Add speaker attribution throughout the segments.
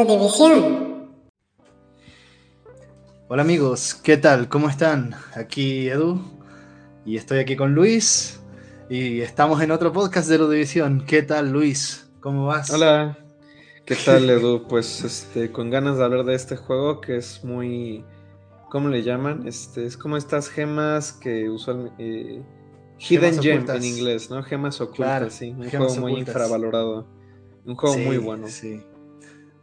Speaker 1: Zero División.
Speaker 2: Hola amigos, ¿qué tal? ¿Cómo están? Aquí Edu y estoy aquí con Luis y estamos en otro podcast de División. ¿Qué tal Luis? ¿Cómo vas?
Speaker 3: Hola, ¿qué tal Edu? Pues este, con ganas de hablar de este juego que es muy, ¿cómo le llaman? Este, es como estas gemas que usualmente... Eh, hidden Gem en inglés, ¿no? Gemas ocultas, sí. Un juego muy infravalorado. Un juego muy bueno.
Speaker 2: Sí.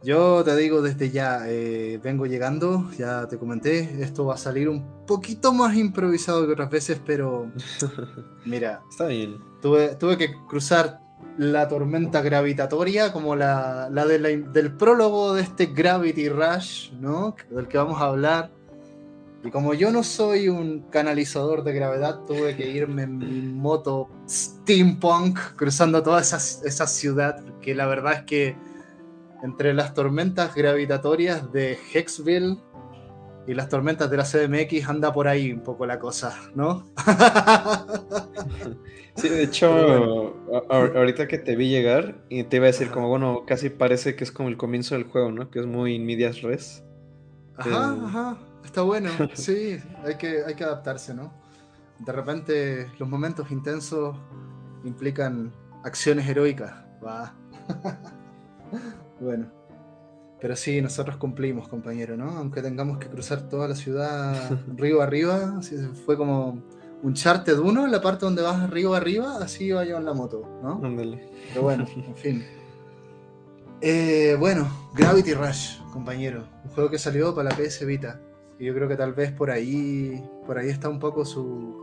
Speaker 2: Yo te digo desde ya, eh, vengo llegando, ya te comenté, esto va a salir un poquito más improvisado que otras veces, pero mira,
Speaker 3: está bien.
Speaker 2: Tuve, tuve que cruzar la tormenta gravitatoria como la, la, del prólogo de este Gravity Rush, ¿no? Del que vamos a hablar. Y como yo no soy un canalizador de gravedad, tuve que irme en mi moto steampunk cruzando toda esa, esa ciudad, que la verdad es que entre las tormentas gravitatorias de Hexville y las tormentas de la CDMX anda por ahí un poco la cosa, ¿no?
Speaker 3: Sí, de hecho, ahorita que te vi llegar y te iba a decir como, bueno, casi parece que es como el comienzo del juego, ¿no? Que es muy medias res.
Speaker 2: Ajá, eh, ajá, está bueno, sí, hay que, hay que adaptarse, ¿no? De repente los momentos intensos implican acciones heroicas, va. Bueno, pero sí, nosotros cumplimos, compañero, ¿no? Aunque tengamos que cruzar toda la ciudad río arriba, fue como un de uno en la parte donde vas río arriba, así iba yo en la moto, ¿no? Pero bueno, en fin. Eh, bueno, Gravity Rush, compañero. Un juego que salió para la PS Vita. Y yo creo que tal vez por ahí, por ahí está un poco su,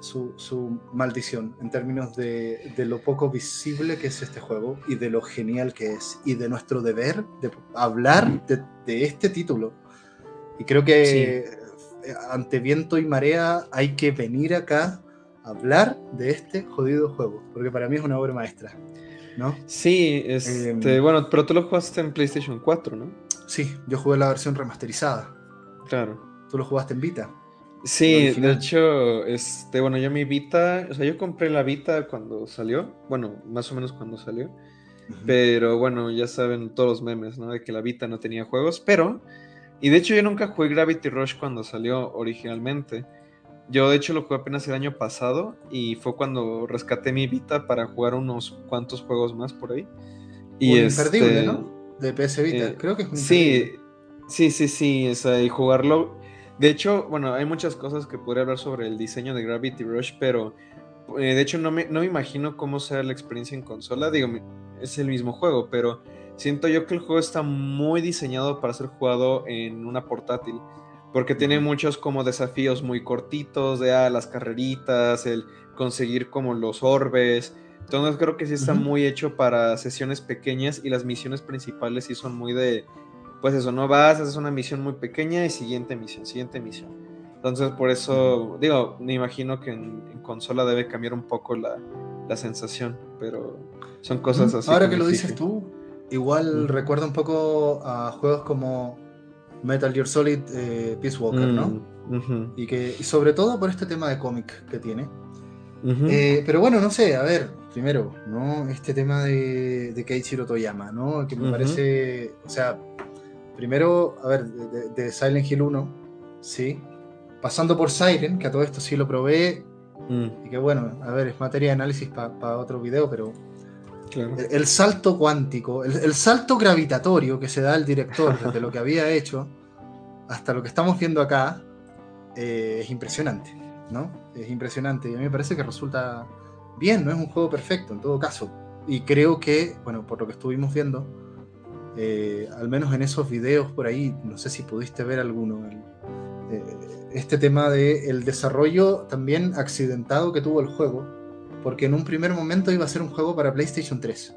Speaker 2: su, maldición en términos de, lo poco visible que es este juego y de lo genial que es y de nuestro deber de hablar de, este título. Y creo que ante viento y marea hay que venir acá a hablar de este jodido juego, porque para mí es una obra maestra. ¿no?
Speaker 3: Sí, este, em, bueno, pero tú lo jugaste en PlayStation 4, ¿no?
Speaker 2: Sí, yo jugué la versión remasterizada.
Speaker 3: Claro.
Speaker 2: Tú lo jugaste en Vita.
Speaker 3: Sí, de hecho, este, bueno, yo mi Vita, o sea, yo compré la Vita cuando salió, bueno, más o menos cuando salió, pero bueno, ya saben todos los memes, ¿no? De que la Vita no tenía juegos, pero, y de hecho yo nunca jugué Gravity Rush cuando salió originalmente. Yo de hecho lo jugué apenas el año pasado y fue cuando rescaté mi Vita para jugar unos cuantos juegos más por ahí.
Speaker 2: Y es imperdible, este, ¿no? De PS Vita, eh, creo que es un
Speaker 3: Sí, sí, sí, sí, o sea, y jugarlo de hecho, bueno, hay muchas cosas que podría hablar sobre el diseño de Gravity Rush, pero eh, de hecho no me, no me imagino cómo será la experiencia en consola. Digo, es el mismo juego, pero siento yo que el juego está muy diseñado para ser jugado en una portátil. Porque tiene muchos como desafíos muy cortitos, de ah, las carreritas, el conseguir como los orbes. Entonces creo que sí está muy hecho para sesiones pequeñas y las misiones principales sí son muy de pues eso, no vas, haces una misión muy pequeña y siguiente misión, siguiente misión. Entonces, por eso, digo, me imagino que en, consola debe cambiar un poco la, sensación, pero son cosas así.
Speaker 2: Ahora que lo dices tú, igual recuerda un poco a juegos como Metal Gear Solid eh, Peace Walker, ¿no? Mm, y que y sobre todo por este tema de cómic que tiene. Eh, pero bueno, no sé, a ver, primero, ¿no? Este tema de, de Keiichiro Toyama, ¿no? Que me parece, o sea, primero, a ver, de, Silent Hill 1, sí, pasando por Siren, que a todo esto sí lo probé, mm. y que bueno, a ver, es materia de análisis para otro video, pero el, salto cuántico, el, salto gravitatorio que se da el director desde lo que había hecho hasta lo que estamos viendo acá, eh, es impresionante, ¿no? Es impresionante y a mí me parece que resulta bien, no es un juego perfecto en todo caso. Y creo que, bueno, por lo que estuvimos viendo, eh, al menos en esos videos por ahí, no sé si pudiste ver alguno, eh, este tema de el desarrollo también accidentado que tuvo el juego, porque en un primer momento iba a ser un juego para PlayStation 3,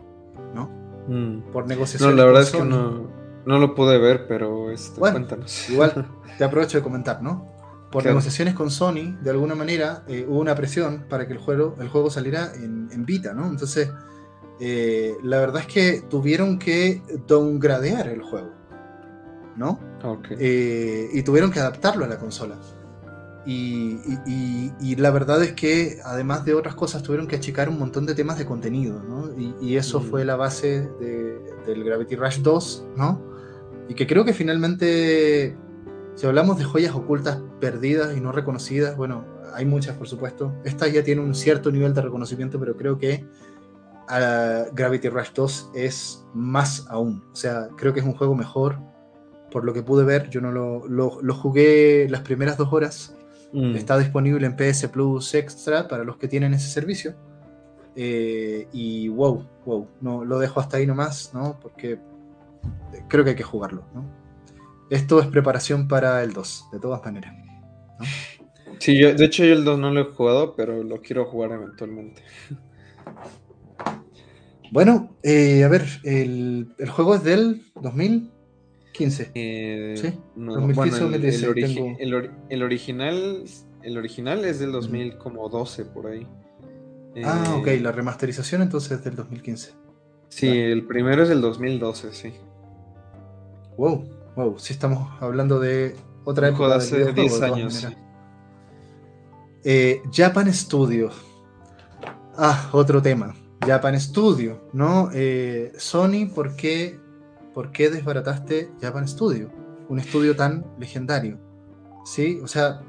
Speaker 2: ¿no?
Speaker 3: Mm. Por negociaciones. No, la verdad es que no, no, lo pude ver, pero este, cuéntanos.
Speaker 2: Igual te aprovecho de comentar, ¿no? Por negociaciones con Sony, de alguna manera, eh, hubo una presión para que el juego, el juego saliera en, en Vita, ¿no? Entonces, eh, la verdad es que tuvieron que downgradear el juego, ¿no? Eh, y tuvieron que adaptarlo a la consola. Y, la verdad es que, además de otras cosas, tuvieron que achicar un montón de temas de contenido, ¿no? Y, eso mm. fue la base del Gravity Rush 2, ¿no? Y que creo que finalmente, si hablamos de joyas ocultas perdidas y no reconocidas, bueno, hay muchas, por supuesto. Esta ya tiene un cierto nivel de reconocimiento, pero creo que Gravity Rush 2 es más aún. O sea, creo que es un juego mejor. Por lo que pude ver, yo no lo, lo, jugué las primeras dos horas. Mm. Está disponible en PS Plus Extra para los que tienen ese servicio. Eh, y wow, wow, no, lo dejo hasta ahí nomás, ¿no? Porque creo que hay que jugarlo, ¿no? Esto es preparación para el 2, de todas maneras.
Speaker 3: Sí, yo, de hecho yo el 2 no lo he jugado, pero lo quiero jugar eventualmente.
Speaker 2: Bueno, eh, a ver, el, juego es del 2015. Eh, sí,
Speaker 3: no, 2015 bueno, el, el, original el original es del 2012 por ahí.
Speaker 2: Ah, ok, la remasterización entonces es del 2015.
Speaker 3: Sí, el primero es del 2012, sí.
Speaker 2: Wow, wow, sí estamos hablando de otra época de
Speaker 3: hace 10 años.
Speaker 2: Eh, Japan Studio. Ah, otro tema. Japan Studio, ¿no? Eh, Sony, ¿por qué, ¿por qué desbarataste Japan Studio? Un estudio tan legendario. ¿Sí? O sea,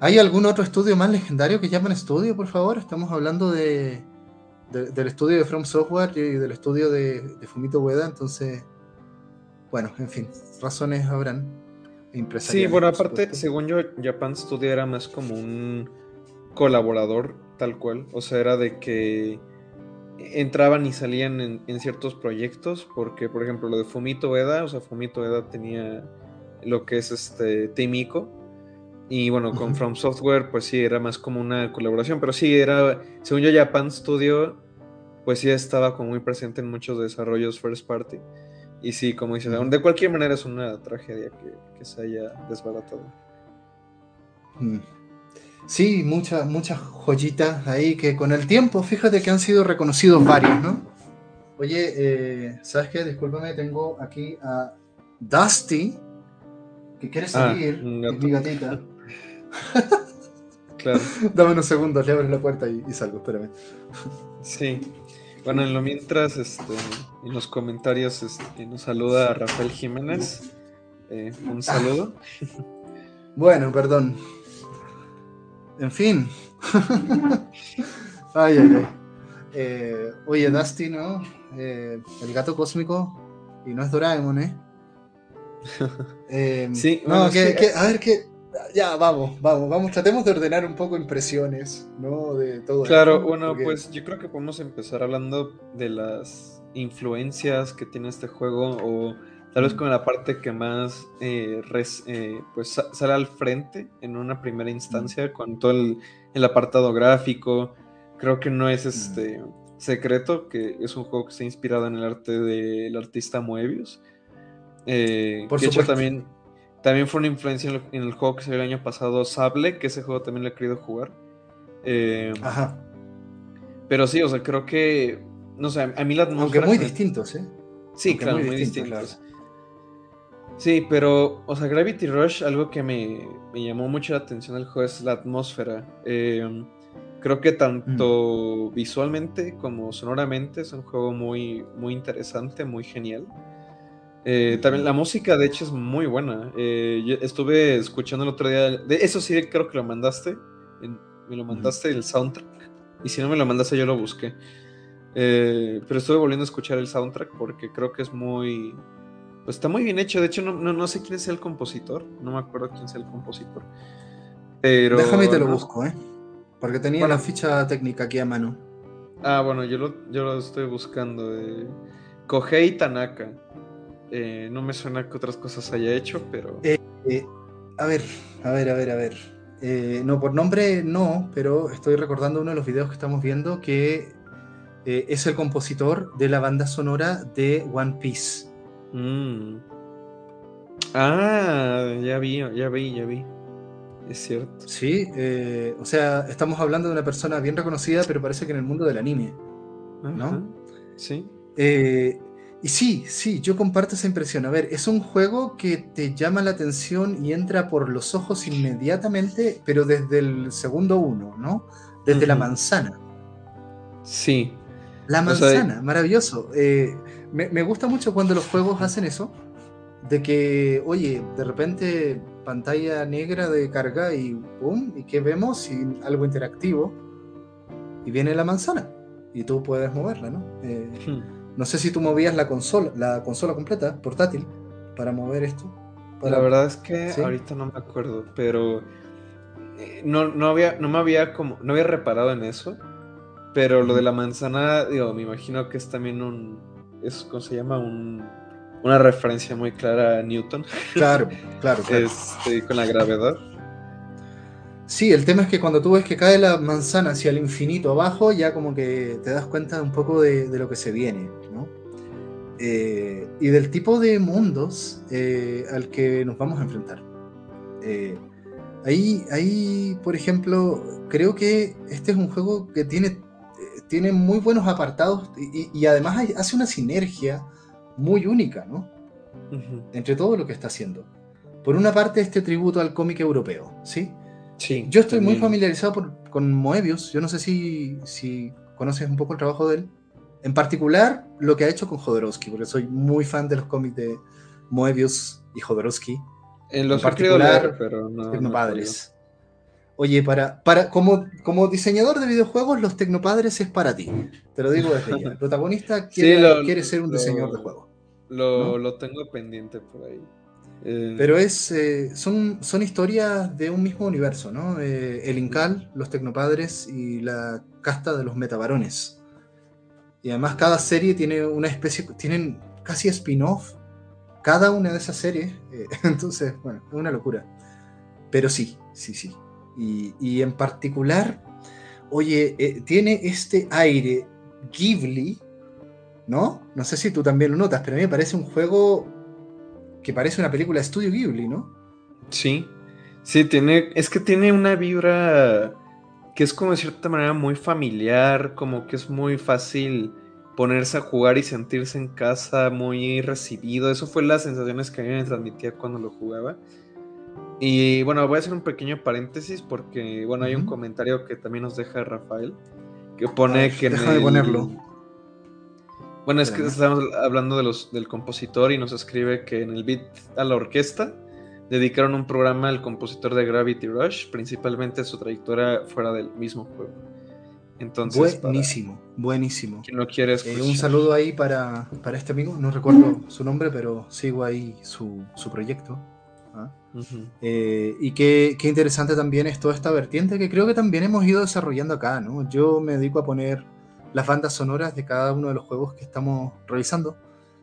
Speaker 2: ¿hay algún otro estudio más legendario que Japan Studio, por favor? Estamos hablando de, del estudio de From Software y del estudio de, Fumito Ueda, entonces, bueno, en fin, razones habrán.
Speaker 3: Sí, bueno, aparte, según yo, Japan Studio era más como un colaborador, tal cual. O sea, era de que entraban y salían en, ciertos proyectos, porque por ejemplo lo de Fumito Eda, o sea, Fumito Eda tenía lo que es este Team y bueno, con From Software pues sí, era más como una colaboración, pero sí, era, según yo, Japan Studio, pues sí estaba como muy presente en muchos desarrollos first party. Y sí, como dices, de cualquier manera es una tragedia que, se haya desbaratado.
Speaker 2: Mm. Sí, muchas muchas joyitas ahí que con el tiempo, fíjate que han sido reconocidos varios, ¿no? Oye, eh, ¿sabes qué? Discúlpame, tengo aquí a Dusty, que quiere ah, salir, mi gatita. claro. Dame unos segundos, le abro la puerta y, salgo, espérame.
Speaker 3: Sí. Bueno, en lo mientras, este, en los comentarios este, nos saluda Rafael Jiménez. Eh, un saludo.
Speaker 2: Bueno, perdón. En fin. ay, ay, ay. Eh, oye, Dusty, ¿no? Eh, el gato cósmico. Y no es Doraemon, ¿eh? eh sí, no, que, a ver, que. Ya, vamos, vamos, vamos. Tratemos de ordenar un poco impresiones, ¿no? De todo
Speaker 3: Claro, bueno, pues yo creo que podemos empezar hablando de las influencias que tiene este juego o Tal vez con la parte que más eh, eh, pues sale al frente en una primera instancia, con todo el, apartado gráfico. Creo que no es este secreto que es un juego que está inspirado en el arte del artista Moebius. Eh, Por hecho también, también fue una influencia en el, juego que salió el año pasado, Sable, que ese juego también lo he querido jugar. Ajá. Pero sí, o sea, creo que. No sé, a mí la
Speaker 2: atmósfera. Aunque muy distintos, ¿eh?
Speaker 3: Sí, claro, muy, distintos. Sí, pero, o sea, Gravity Rush, algo que me, llamó mucho la atención del juego es la atmósfera. Em, creo que tanto mm. visualmente como sonoramente es un juego muy, muy interesante, muy genial. Eh, también la música, de hecho, es muy buena. Eh, estuve escuchando el otro día. De eso sí, creo que lo mandaste. me lo mandaste el soundtrack. Y si no me lo mandaste, yo lo busqué. Eh, pero estuve volviendo a escuchar el soundtrack porque creo que es muy, pues está muy bien hecho. De hecho, no, no, sé quién es el compositor. No me acuerdo quién es el compositor. Pero.
Speaker 2: Déjame te lo busco, ¿eh? Porque tenía la ficha técnica aquí a mano.
Speaker 3: Ah, bueno, yo lo, yo lo estoy buscando. Eh. Kohei Tanaka. Eh, no me suena que otras cosas haya hecho, pero.
Speaker 2: Eh, eh, a ver, a ver, a ver, a ver. no, por nombre no, pero estoy recordando uno de los videos que estamos viendo que es el compositor de la banda sonora de One Piece.
Speaker 3: Mm. Ah, ya vi, ya vi, ya vi. Es cierto.
Speaker 2: Sí, eh, o sea, estamos hablando de una persona bien reconocida, pero parece que en el mundo del anime. ¿No?
Speaker 3: Sí.
Speaker 2: Eh, Y sí, sí, yo comparto esa impresión. A ver, es un juego que te llama la atención y entra por los ojos inmediatamente, pero desde el segundo uno, ¿no? Desde la manzana.
Speaker 3: Sí.
Speaker 2: La manzana, maravilloso. Eh, me, gusta mucho cuando los juegos hacen eso, de que, oye, de repente pantalla negra de carga y ¡pum! ¿Y qué vemos? Y algo interactivo. Y viene la manzana. Y tú puedes moverla, ¿no? Eh, hmm. No sé si tú movías la consola, la consola completa, portátil, para mover esto.
Speaker 3: La verdad es que ahorita no me acuerdo, pero eh, no, no, había, no me había como, no había reparado en eso. Pero lo de la manzana, digo, me imagino que es también un, es, ¿cómo se llama? Un, una referencia muy clara a Newton.
Speaker 2: Claro, claro, claro.
Speaker 3: Este, con la gravedad.
Speaker 2: Sí, el tema es que cuando tú ves que cae la manzana hacia el infinito abajo, ya como que te das cuenta un poco de, lo que se viene, ¿no? Eh, y del tipo de mundos eh, al que nos vamos a enfrentar. Eh, ahí, ahí, por ejemplo, creo que este es un juego que tiene, tiene muy buenos apartados y, además hace una sinergia muy única, ¿no? Entre todo lo que está haciendo. Por una parte, este tributo al cómic europeo, ¿sí? Yo estoy muy familiarizado con Moebius. Yo no sé si, si conoces un poco el trabajo de él. En particular, lo que ha hecho con Jodorowsky, porque soy muy fan de los cómics de Moebius y Jodorowsky.
Speaker 3: En los particular, pero no,
Speaker 2: Tecnopadres. Oye, para, para, como, como diseñador de videojuegos, los Tecnopadres es para ti. Te lo digo desde ya. El protagonista quiere, quiere ser un diseñador de juego.
Speaker 3: Lo, lo tengo pendiente por ahí.
Speaker 2: Eh, Pero es, eh, son, son historias de un mismo universo, ¿no? Eh, el Incal, los Tecnopadres y la casta de los Metabarones. Y además cada serie tiene una especie, tienen casi spin-off cada una de esas series. entonces, bueno, es una locura. Pero sí, sí, sí. Y, en particular, oye, tiene este aire Ghibli, ¿no? No sé si tú también lo notas, pero a mí me parece un juego que parece una película de Estudio Ghibli, ¿no?
Speaker 3: Sí, sí, tiene, es que tiene una vibra que es como de cierta manera muy familiar, como que es muy fácil ponerse a jugar y sentirse en casa, muy recibido. Eso fue las sensaciones que a mí me transmitía cuando lo jugaba. Y bueno, voy a hacer un pequeño paréntesis porque, bueno, hay un comentario que también nos deja Rafael, que pone que...
Speaker 2: Deja de ponerlo.
Speaker 3: Bueno, es que estamos hablando de los, del compositor y nos escribe que en el beat a la orquesta dedicaron un programa al compositor de Gravity Rush, principalmente su trayectoria fuera del mismo juego.
Speaker 2: Entonces, buenísimo, buenísimo.
Speaker 3: ¿Quién lo quiere
Speaker 2: eh, un saludo ahí para, para, este amigo, no recuerdo su nombre, pero sigo ahí su, su proyecto. ¿Ah? Eh, y qué, qué, interesante también es toda esta vertiente que creo que también hemos ido desarrollando acá, ¿no? Yo me dedico a poner las bandas sonoras de cada uno de los juegos que estamos realizando,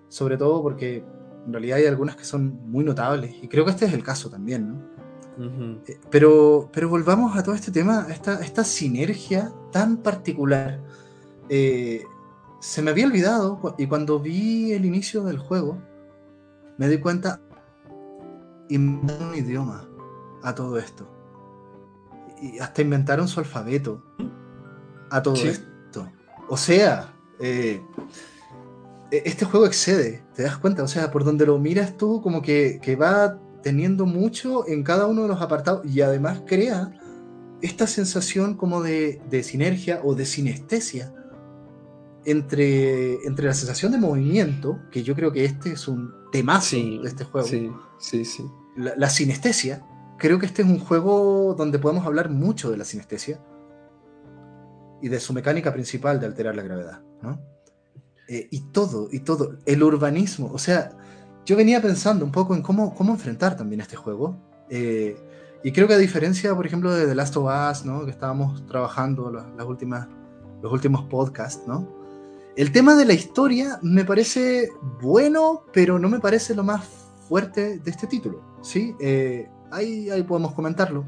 Speaker 2: sobre todo porque en realidad hay algunas que son muy notables y creo que este es el caso también, ¿no? Eh, pero, pero volvamos a todo este tema, a esta, esta sinergia tan particular. Eh, se me había olvidado y cuando vi el inicio del juego me di cuenta inventaron un idioma a todo esto. Y hasta inventaron su alfabeto a todo esto. O sea, eh, e-, este juego excede, ¿te das cuenta? O sea, por donde lo miras tú, como que, va teniendo mucho en cada uno de los apartados y además crea esta sensación como de, sinergia o de sinestesia entre, entre la sensación de movimiento, que yo creo que este es un temazo de este juego.
Speaker 3: Sí, sí, sí.
Speaker 2: La, la, sinestesia, creo que este es un juego donde podemos hablar mucho de la sinestesia y de su mecánica principal de alterar la gravedad, ¿no? Eh, y todo, y todo, el urbanismo, o sea, yo venía pensando un poco en cómo, cómo enfrentar también este juego, eh, y creo que a diferencia, por ejemplo, de The Last of Us, ¿no? Que estábamos trabajando las, últimas, los últimos podcasts, ¿no? El tema de la historia me parece bueno, pero no me parece lo más fuerte de este título, ¿sí? Eh, ahí, ahí podemos comentarlo.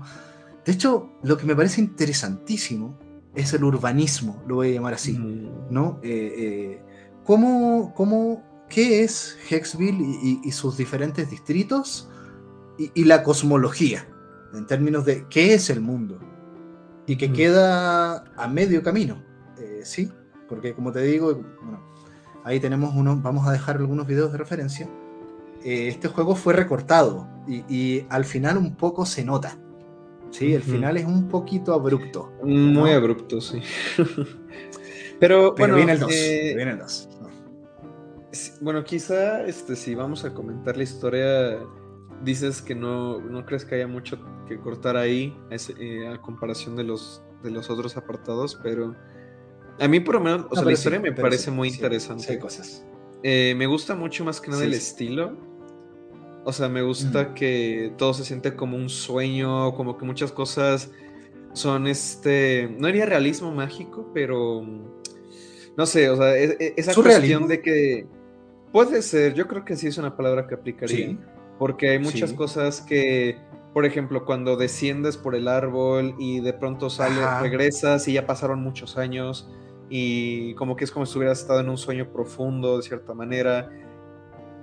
Speaker 2: De hecho, lo que me parece interesantísimo es el urbanismo, lo voy a llamar así, mm. ¿no? Eh, eh, ¿cómo, qué es Hexville y, sus diferentes distritos y, la cosmología, en términos de qué es el mundo? Y que mm. queda a medio camino, ¿sí? Porque como te digo, bueno, ahí tenemos uno, vamos a dejar algunos videos de referencia. Eh, este juego fue recortado y, al final un poco se nota. Sí, el final es un poquito abrupto.
Speaker 3: Muy abrupto, sí. Pero, bueno,
Speaker 2: viene el 2. Eh, viene el 2.
Speaker 3: Bueno, quizá este, si vamos a comentar la historia, dices que no, no crees que haya mucho que cortar ahí eh, a comparación de los, de los otros apartados, pero a mí por lo menos, o sea, la historia me parece muy interesante.
Speaker 2: hay cosas.
Speaker 3: Eh, me gusta mucho más que nada el estilo. O sea, me gusta que todo se siente como un sueño, como que muchas cosas son este, no diría realismo mágico, pero no sé, o sea, e, e, esa cuestión de que puede ser, yo creo que sí es una palabra que aplicaría, porque hay muchas cosas que, por ejemplo, cuando desciendes por el árbol y de pronto sales, regresas y ya pasaron muchos años y como que es como si hubieras estado en un sueño profundo de cierta manera.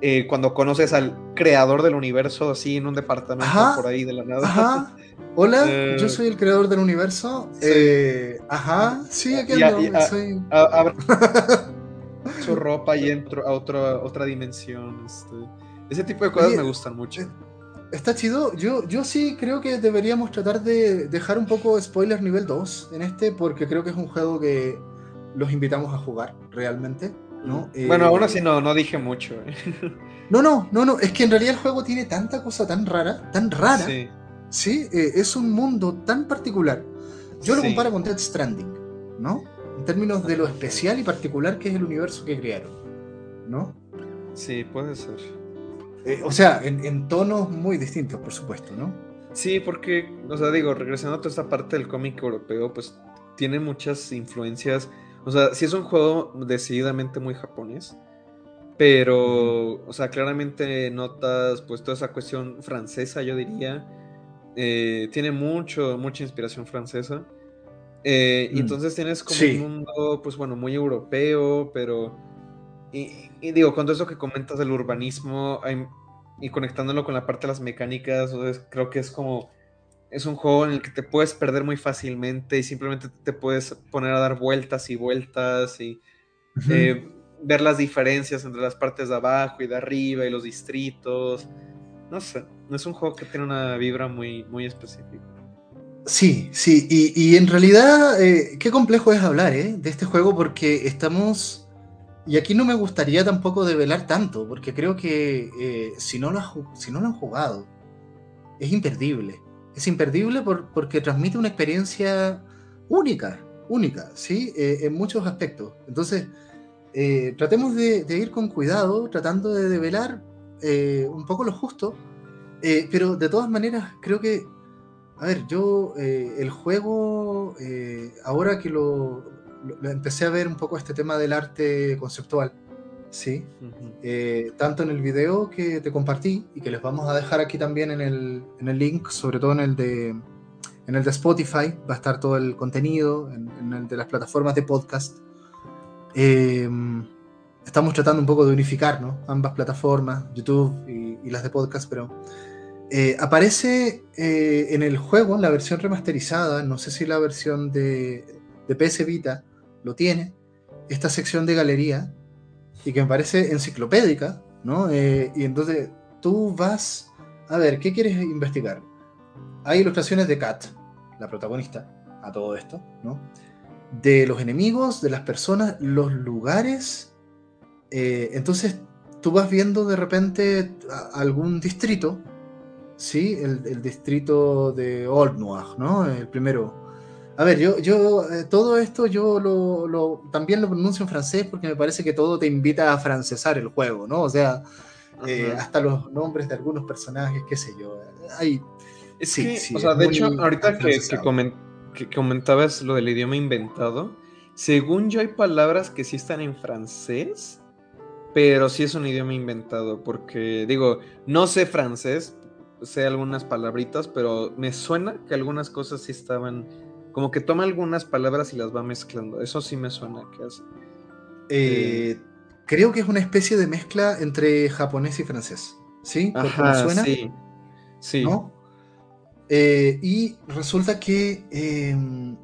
Speaker 3: Eh, cuando conoces al creador del universo así en un departamento por ahí de la nada.
Speaker 2: Ajá. Hola, eh, yo soy el creador del universo. Eh, ajá, sí, aquí ando. soy...
Speaker 3: su ropa y entro a otra, otra dimensión. Este. Ese tipo de cosas me gustan mucho.
Speaker 2: Está chido. Yo, yo sí creo que deberíamos tratar de dejar un poco spoiler nivel 2 en este, porque creo que es un juego que los invitamos a jugar realmente. ¿no?
Speaker 3: Bueno, aún así no, no dije mucho.
Speaker 2: no, no, no, no. Es que en realidad el juego tiene tanta cosa tan rara, tan rara. Sí. Sí, eh, es un mundo tan particular. Yo lo comparo con Death Stranding, ¿no? En términos de lo especial y particular que es el universo que crearon, ¿no?
Speaker 3: Sí, puede ser.
Speaker 2: Eh, o sea, en, tonos muy distintos, por supuesto, ¿no?
Speaker 3: Sí, porque, o sea, digo, regresando a toda esta parte del cómic europeo, pues tiene muchas influencias. O sea, sí es un juego decididamente muy japonés, pero, o sea, claramente notas, pues, toda esa cuestión francesa, yo diría eh, tiene mucho, mucha inspiración francesa. Eh, y mm. entonces tienes como un mundo, pues bueno, muy europeo, pero... Y, digo, con todo eso que comentas del urbanismo y conectándolo con la parte de las mecánicas, creo que es como... Es un juego en el que te puedes perder muy fácilmente y simplemente te puedes poner a dar vueltas y vueltas y eh, ver las diferencias entre las partes de abajo y de arriba y los distritos. No sé, es un juego que tiene una vibra muy, muy específica.
Speaker 2: Sí, sí, y, en realidad, eh, qué complejo es hablar eh, de este juego porque estamos... Y aquí no me gustaría tampoco develar tanto, porque creo que eh, si, no lo si no lo han jugado, es imperdible. Es imperdible porque transmite una experiencia única, única, ¿sí? en muchos aspectos. Entonces, tratemos de, ir con cuidado, tratando de develar eh, un poco lo justo, eh, pero de todas maneras creo que, a ver, yo eh, el juego, ahora que lo, empecé a ver un poco este tema del arte conceptual, ¿sí? tanto en el video que te compartí y que les vamos a dejar aquí también en el, en el link, sobre todo en el de en el de Spotify, va a estar todo el contenido, en, en el de las plataformas de podcast. Eh, estamos tratando un poco de unificar ¿no? ambas plataformas, YouTube y, las de podcast, pero eh, aparece eh, en el juego, en la versión remasterizada, no sé si la versión de, de PS Vita lo tiene, esta sección de galería, y que me parece enciclopédica, ¿no? Eh, y entonces tú vas a ver, ¿qué quieres investigar? Hay ilustraciones de Kat, la protagonista, a todo esto, ¿no? De los enemigos, de las personas, los lugares eh, entonces tú vas viendo de repente algún distrito, ¿sí? El, distrito de Old Noir, ¿no? El primero. A ver, yo, yo eh, todo esto yo lo, también lo pronuncio en francés porque me parece que todo te invita a francesar el juego, ¿no? O sea, eh, hasta los nombres de algunos personajes, qué sé yo. Hay,
Speaker 3: sí, sí, o sea, de hecho, ahorita que, que, comentabas lo del idioma inventado, según yo hay palabras que sí están en francés, pero sí es un idioma inventado, porque digo, no sé francés, sé algunas palabritas, pero me suena que algunas cosas sí estaban, como que toma algunas palabras y las va mezclando, eso sí me suena que hace.
Speaker 2: Eh, creo que es una especie de mezcla entre japonés y francés, ¿sí?
Speaker 3: Ajá, suena, sí, sí.
Speaker 2: ¿no? Eh, y resulta que em,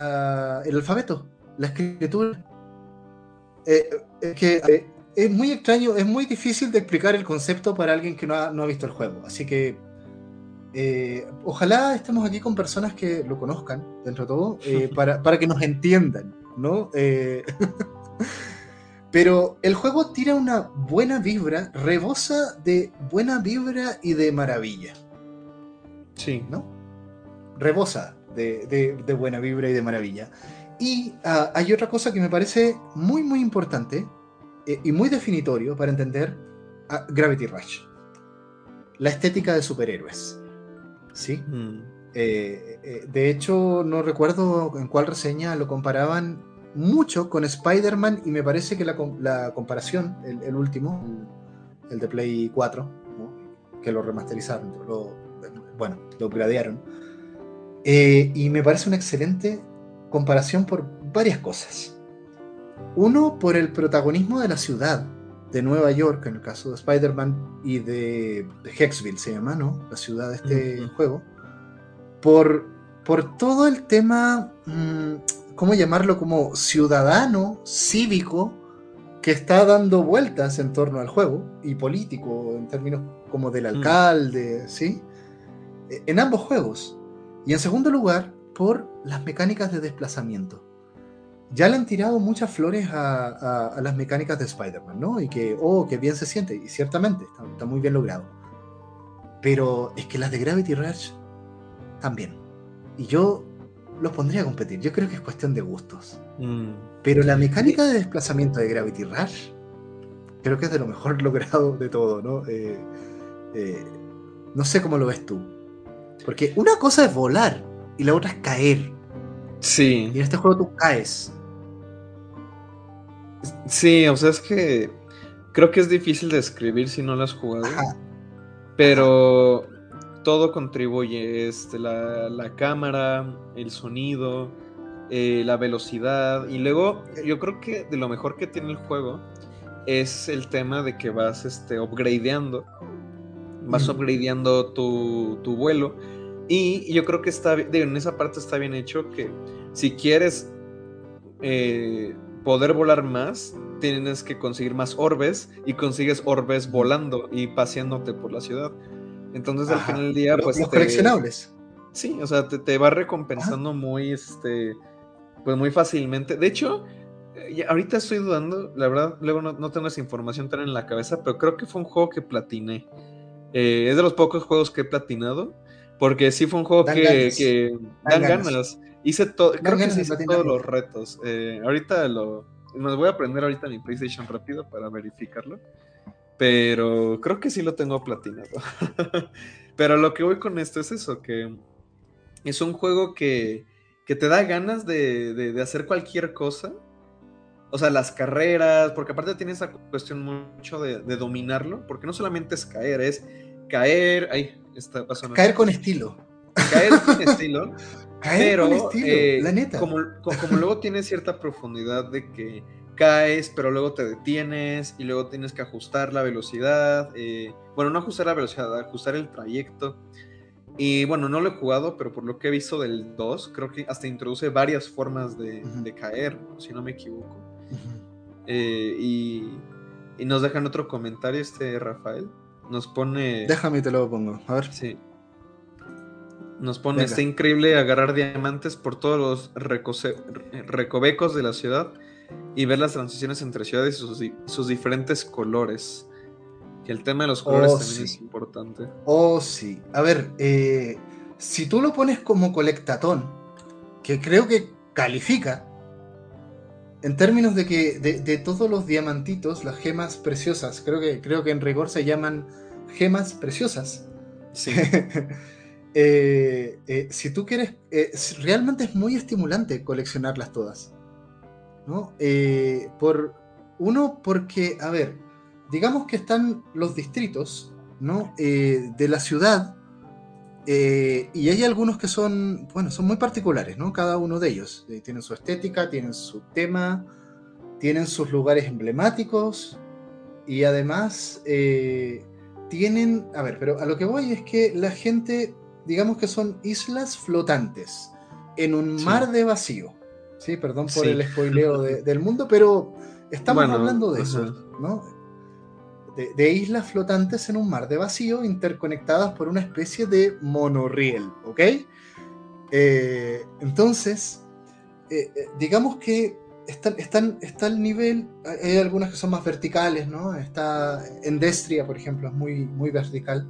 Speaker 2: ah, el alfabeto la escritura. Eh, es que es muy extraño, es muy difícil de explicar el concepto para alguien que no ha, visto el juego. Así que eh, ojalá estemos aquí con personas que lo conozcan, dentro de todo, para, para, que nos entiendan, ¿no? Pero el juego tira una buena vibra, rebosa de buena vibra y de maravilla.
Speaker 3: Sí.
Speaker 2: ¿No? Rebosa de, buena vibra y de maravilla. Y ah, hay otra cosa que me parece muy, muy importante eh, y muy definitorio para entender Gravity Rush. La estética de superhéroes. ¿Sí? Mm. Eh, eh, de hecho, no recuerdo en cuál reseña lo comparaban mucho con Spider-Man y me parece que la, comparación, el, último, el, de Play 4, que lo remasterizaron, lo, bueno, lo upgradearon, eh, y me parece una excelente comparación por varias cosas. Uno, por el protagonismo de la ciudad de Nueva York, en el caso de Spider-Man, y de, de, Hexville se llama, ¿no? La ciudad de este juego. Por, por todo el tema... Mm, ¿cómo llamarlo? Como ciudadano, cívico, que está dando vueltas en torno al juego, y político, en términos como del mm. alcalde, ¿sí? E, en ambos juegos. Y en segundo lugar, por las mecánicas de desplazamiento. Ya le han tirado muchas flores a, las mecánicas de Spider-Man, ¿no? Y que, oh, qué bien se siente, y ciertamente, está, está muy bien logrado. Pero es que las de Gravity Rush también. Y yo los pondría a competir. Yo creo que es cuestión de gustos. Mm. Pero la mecánica de desplazamiento de Gravity Rush creo que es de lo mejor logrado de todo, ¿no? Eh, eh, no sé cómo lo ves tú. Porque una cosa es volar y la otra es caer.
Speaker 3: Sí.
Speaker 2: Y en este juego tú caes.
Speaker 3: Sí, o sea, es que creo que es difícil de escribir si no lo has jugado. Pero todo contribuye, este, la, cámara, el sonido, eh, la velocidad. Y luego, yo creo que de lo mejor que tiene el juego es el tema de que vas este, upgradeando. Vas upgradeando tu, vuelo. Y yo creo que está en esa parte está bien hecho que si quieres eh, poder volar más, tienes que conseguir más orbes y consigues orbes volando y paseándote por la ciudad. Entonces al final del día, pues.
Speaker 2: Los coleccionables.
Speaker 3: Sí, o sea, te, va recompensando muy, este. Pues muy fácilmente. De hecho, eh, ahorita estoy dudando, la verdad, luego no, tengo esa información tan en la cabeza, pero creo que fue un juego que platiné. Eh, es de los pocos juegos que he platinado. Porque sí fue un juego que, dan, ganas. Hice todo, creo que hice todos los retos. Eh, ahorita lo. Me voy a aprender ahorita mi PlayStation rápido para verificarlo. Pero creo que sí lo tengo platinado. Pero lo que voy con esto es eso, que es un juego que, que te da ganas de, de, hacer cualquier cosa. O sea, las carreras, porque aparte tiene esa cuestión mucho de, dominarlo, porque no solamente es caer, es caer, ahí está pasando.
Speaker 2: Caer con estilo.
Speaker 3: Caer con estilo. caer pero, con estilo, eh, la neta. Como, como luego tiene cierta profundidad de que caes, pero luego te detienes y luego tienes que ajustar la velocidad. Eh, bueno, no ajustar la velocidad, ajustar el trayecto. Y bueno, no lo he jugado, pero por lo que he visto del 2, creo que hasta introduce varias formas de, caer, si no me equivoco. Eh, y, nos dejan otro comentario este Rafael. Nos pone...
Speaker 2: Déjame, te lo pongo. A ver.
Speaker 3: Sí. Nos pone, está increíble agarrar diamantes por todos los recovecos de la ciudad y ver las transiciones entre ciudades y sus, diferentes colores. Que el tema de los colores oh, también es importante.
Speaker 2: Oh, sí. A ver, eh, si tú lo pones como colectatón, que creo que califica, en términos de que de, todos los diamantitos, las gemas preciosas, creo que, creo que en rigor se llaman gemas preciosas.
Speaker 3: Sí.
Speaker 2: Eh, eh, si tú quieres, realmente es muy estimulante coleccionarlas todas. ¿no? Eh, por, uno, porque, a ver, digamos que están los distritos ¿no? Eh, de la ciudad eh, y hay algunos que son, bueno, son muy particulares, ¿no? Cada uno de ellos. tienen su estética, tienen su tema, tienen sus lugares emblemáticos y además tienen, a ver, pero a lo que voy es que la gente, digamos que son islas flotantes en un mar de vacío. Sí, perdón por el spoileo del mundo, pero estamos hablando de eso, ¿no? De, islas flotantes en un mar de vacío interconectadas por una especie de monorriel, ¿ok? Eh, entonces, eh, eh, digamos que están, están, está el nivel, hay algunas que son más verticales, ¿no? Está Endestria, por ejemplo, es muy, muy vertical.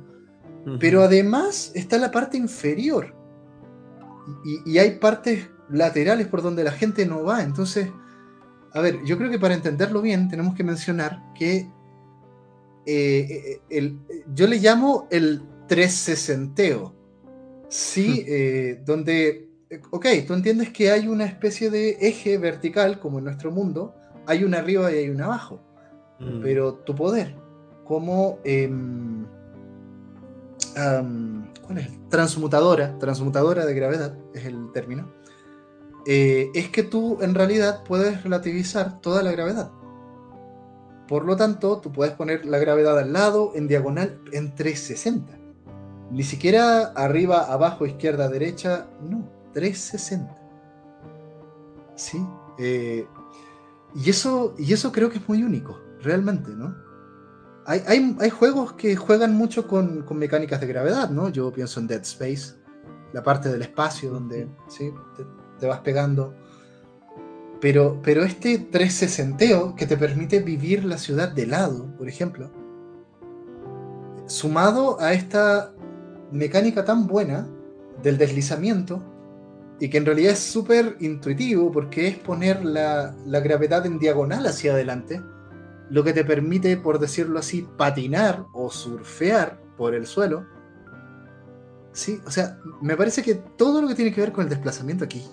Speaker 2: Pero además está la parte inferior. Y, hay partes laterales por donde la gente no va. Entonces, a ver, yo creo que para entenderlo bien tenemos que mencionar que eh, el, yo le llamo el 360. Sí, eh, donde, ok, tú entiendes que hay una especie de eje vertical, como en nuestro mundo, hay una arriba y hay una abajo. Mm. Pero tu poder, como... Em, ¿cuál es? Transmutadora, transmutadora de gravedad es el término, eh, es que tú en realidad puedes relativizar toda la gravedad. Por lo tanto, tú puedes poner la gravedad al lado, en diagonal, en 360. Ni siquiera arriba, abajo, izquierda, derecha, no, 360. ¿Sí? Eh, y, eso, y eso creo que es muy único, realmente, ¿no? hay, juegos que juegan mucho con, mecánicas de gravedad, ¿no? Yo pienso en Dead Space, la parte del espacio donde ¿sí? te, vas pegando. Pero, pero este 360 que te permite vivir la ciudad de lado, por ejemplo, sumado a esta mecánica tan buena del deslizamiento, y que en realidad es súper intuitivo porque es poner la, la gravedad en diagonal hacia adelante, lo que te permite, por decirlo así, patinar o surfear por el suelo. Sí, o sea, me parece que todo lo que tiene que ver con el desplazamiento aquí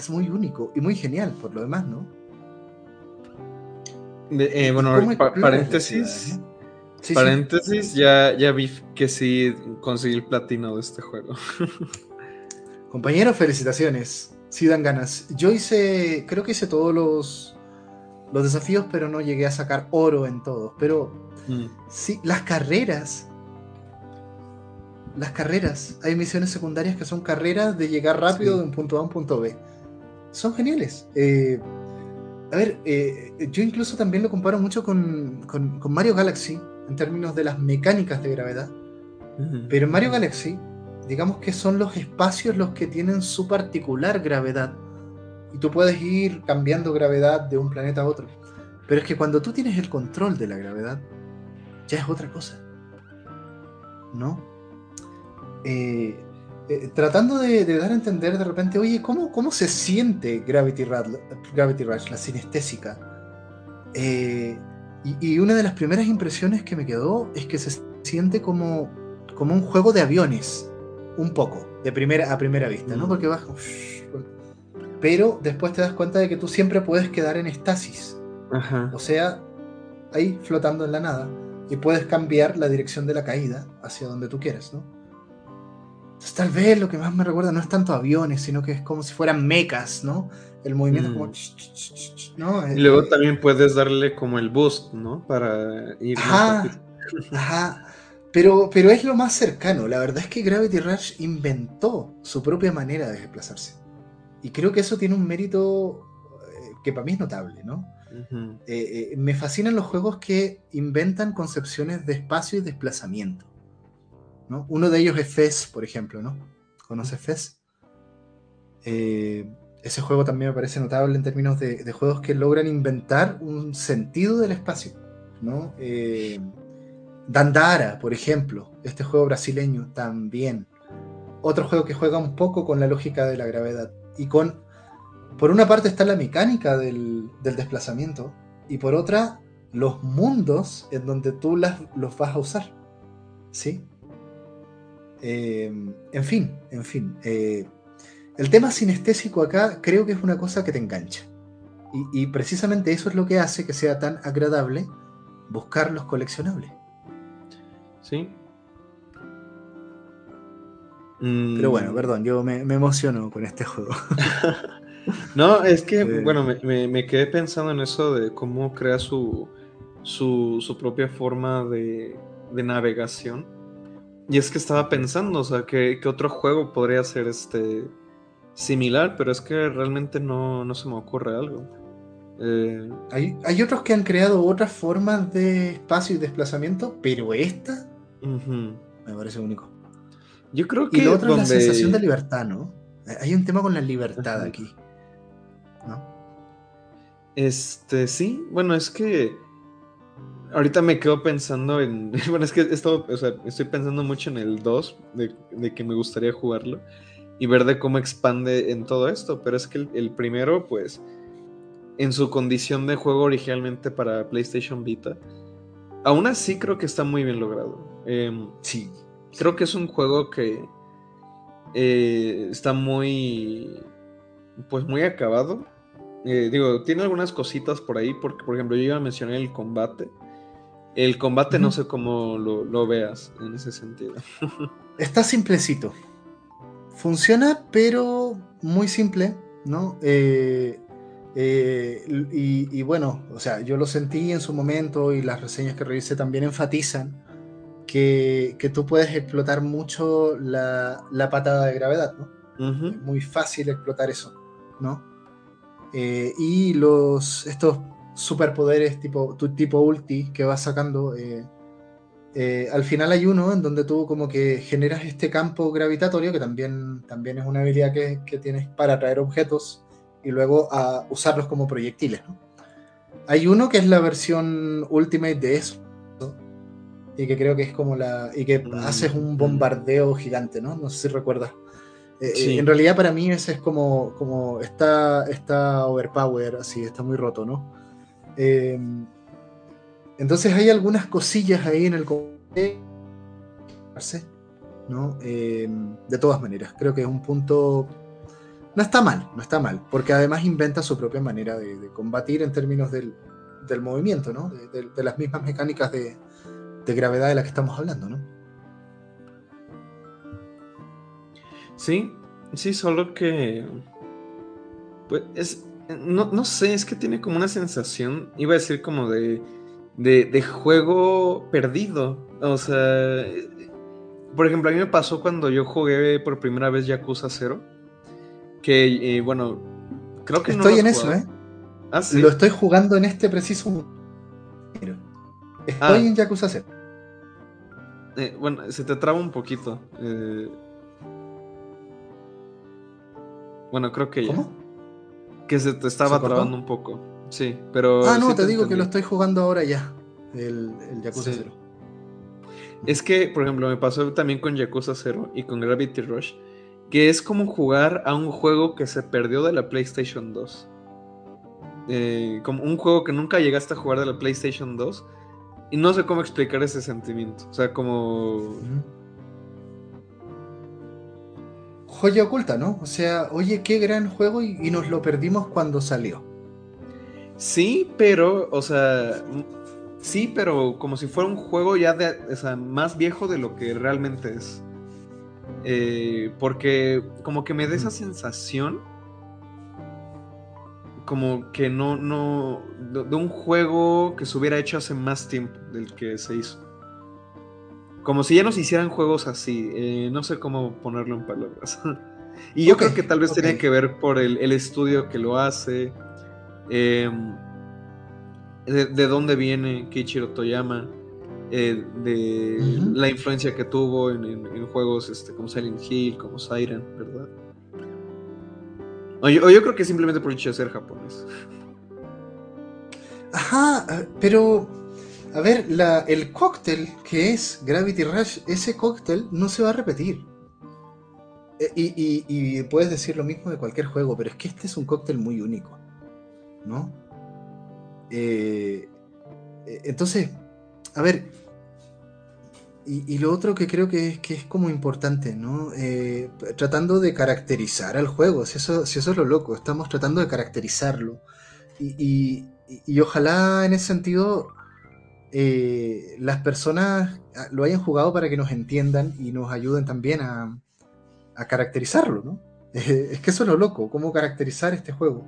Speaker 2: es muy único y muy genial por lo demás, ¿no?
Speaker 3: Eh, bueno, paréntesis. paréntesis, Ya, ya vi que sí conseguí el platino de este juego.
Speaker 2: Compañeros, felicitaciones. Sí dan ganas. Yo hice, creo que hice todos los, los desafíos, pero no llegué a sacar oro en todos. Pero mm. sí, las carreras. Las carreras. Hay misiones secundarias que son carreras de llegar rápido de un punto A a un punto B. Son geniales. Eh, a ver, eh, yo incluso también lo comparo mucho con, Mario Galaxy en términos de las mecánicas de gravedad. Pero en Mario Galaxy, digamos que son los espacios los que tienen su particular gravedad y tú puedes ir cambiando gravedad de un planeta a otro. Pero es que cuando tú tienes el control de la gravedad, ya es otra cosa. ¿No? Eh, eh, tratando de, dar a entender de repente, oye, ¿cómo, cómo se siente Gravity Rush, Gravity Rush la sinestésica? Eh, y, una de las primeras impresiones que me quedó es que se siente como, como un juego de aviones, un poco, de primera, a primera vista, ¿no? Mm. Porque vas pero después te das cuenta de que tú siempre puedes quedar en estasis. O sea, ahí flotando en la nada. Y puedes cambiar la dirección de la caída hacia donde tú quieres, ¿no? Entonces, tal vez lo que más me recuerda no es tanto aviones, sino que es como si fueran mecas, ¿no? El movimiento como...
Speaker 3: Mm. ¿no? Y luego también puedes darle como el boost, ¿no? Para ir...
Speaker 2: Ajá, ajá. Pero, pero es lo más cercano. La verdad es que Gravity Rush inventó su propia manera de desplazarse. Y creo que eso tiene un mérito eh, que para mí es notable, ¿no? Eh, eh, me fascinan los juegos que inventan concepciones de espacio y desplazamiento. ¿No? Uno de ellos es Fez, por ejemplo, ¿no? ¿Conoces Fez? ese juego también me parece notable en términos de, juegos que logran inventar un sentido del espacio, ¿no? Dandara, por ejemplo, este juego brasileño también. Otro juego que juega un poco con la lógica de la gravedad y con, por una parte está la mecánica del, desplazamiento y por otra los mundos en donde tú las, los vas a usar. ¿Sí? Eh, en fin, en fin. Eh, el tema sinestésico acá creo que es una cosa que te engancha. Y, precisamente eso es lo que hace que sea tan agradable buscar los coleccionables.
Speaker 3: Sí,
Speaker 2: pero bueno, mm. perdón, yo me, emociono con este juego.
Speaker 3: no, es que, eh. bueno, me, quedé pensando en eso de cómo crea su, su, propia forma de, navegación. Y es que estaba pensando, o sea, ¿qué, otro juego podría ser este similar, pero es que realmente no, no se me ocurre algo.
Speaker 2: Eh, hay, otros que han creado otras formas de espacio y desplazamiento, pero esta me parece único.
Speaker 3: Yo creo que.
Speaker 2: Y lo otro es la sensación de libertad, ¿no? Hay un tema con la libertad aquí. ¿No?
Speaker 3: Este, sí. Bueno, es que. Ahorita me quedo pensando en. Bueno, es que esto, o sea, estoy pensando mucho en el 2, de, que me gustaría jugarlo. Y ver de cómo expande en todo esto. Pero es que el, primero, pues. En su condición de juego originalmente para PlayStation Vita. Aún así creo que está muy bien logrado. Em, sí. Creo que es un juego que eh, está muy, pues muy acabado. Eh, digo, tiene algunas cositas por ahí, porque por ejemplo yo iba a mencionar el combate. El combate no sé cómo lo, veas en ese sentido.
Speaker 2: Está simplecito. Funciona, pero muy simple, ¿no? Eh, y, bueno, o sea, yo lo sentí en su momento y las reseñas que revisé también enfatizan que, tú puedes explotar mucho la, patada de gravedad, ¿no? Es muy fácil explotar eso, ¿no? Eh, y los, estos superpoderes tipo, tu, tipo ulti que vas sacando, eh, eh, al final hay uno en donde tú como que generas este campo gravitatorio, que también, también es una habilidad que, que tienes para atraer objetos y luego a usarlos como proyectiles, ¿no? Hay uno que es la versión Ultimate de eso, y que creo que es como la. y que mm, haces un bombardeo gigante, ¿no? No sé si recuerdas. Eh, eh, en realidad, para mí, ese es como. como está, está overpower, así, está muy roto, ¿no? Em, entonces, hay algunas cosillas ahí en el. ¿no? Em, de todas maneras, creo que es un punto. No está mal, no está mal, porque además inventa su propia manera de, combatir en términos del, del movimiento, ¿no? de las mismas mecánicas de, de gravedad de la que estamos hablando, ¿no?
Speaker 3: Sí, sí, solo que. Pues es. No, sé, es que tiene como una sensación, iba a decir como de, de, juego perdido. O sea, por ejemplo, a mí me pasó cuando yo jugué por primera vez Yakuza 0, que, eh, bueno, creo que
Speaker 2: estoy en eso, ¿eh? Ah, ¿sí? Lo estoy jugando en este preciso Estoy ah. en Yakuza 0.
Speaker 3: Eh, bueno, se te traba un poquito. Eh. Bueno, creo que ya. ¿Cómo? Que se te estaba trabando un poco. Sí, pero.
Speaker 2: Ah, no, te, digo que lo estoy jugando ahora ya. El, Yakuza 0.
Speaker 3: Es que, por ejemplo, me pasó también con Yakuza 0 y con Gravity Rush. Que es como jugar a un juego que se perdió de la PlayStation 2. Eh, como un juego que nunca llegaste a jugar de la PlayStation 2 y no sé cómo explicar ese sentimiento. O sea, como...
Speaker 2: Joya oculta, ¿no? O sea, oye, qué gran juego y, nos lo perdimos cuando salió.
Speaker 3: Sí, pero, o sea, sí, pero como si fuera un juego ya de, o sea, más viejo de lo que realmente es. Eh, porque como que me da esa sensación como que no, no, de, un juego que se hubiera hecho hace más tiempo del que se hizo. Como si ya nos hicieran juegos así, eh, no sé cómo ponerlo en palabras. y yo creo que tal vez tiene que ver por el, estudio que lo hace, em, de, dónde viene Kichiro Toyama, eh, de la influencia que tuvo en, en, juegos este, como Silent Hill, como Siren, ¿verdad? O yo, creo que simplemente por el hecho de ser japonés.
Speaker 2: Ajá, eh, pero a ver, el cóctel que es Gravity Rush, ese cóctel no se va a repetir. Eh, y, puedes decir lo mismo de cualquier juego, pero es que este es un cóctel muy único. ¿No? Eh, entonces, a ver, y, lo otro que creo que es, que es como importante, ¿no? Eh, tratando de caracterizar al juego, si eso, si eso es lo loco, estamos tratando de caracterizarlo. Y, ojalá en ese sentido eh, las personas lo hayan jugado para que nos entiendan y nos ayuden también a, caracterizarlo, ¿no? es que eso es lo loco, cómo caracterizar este juego.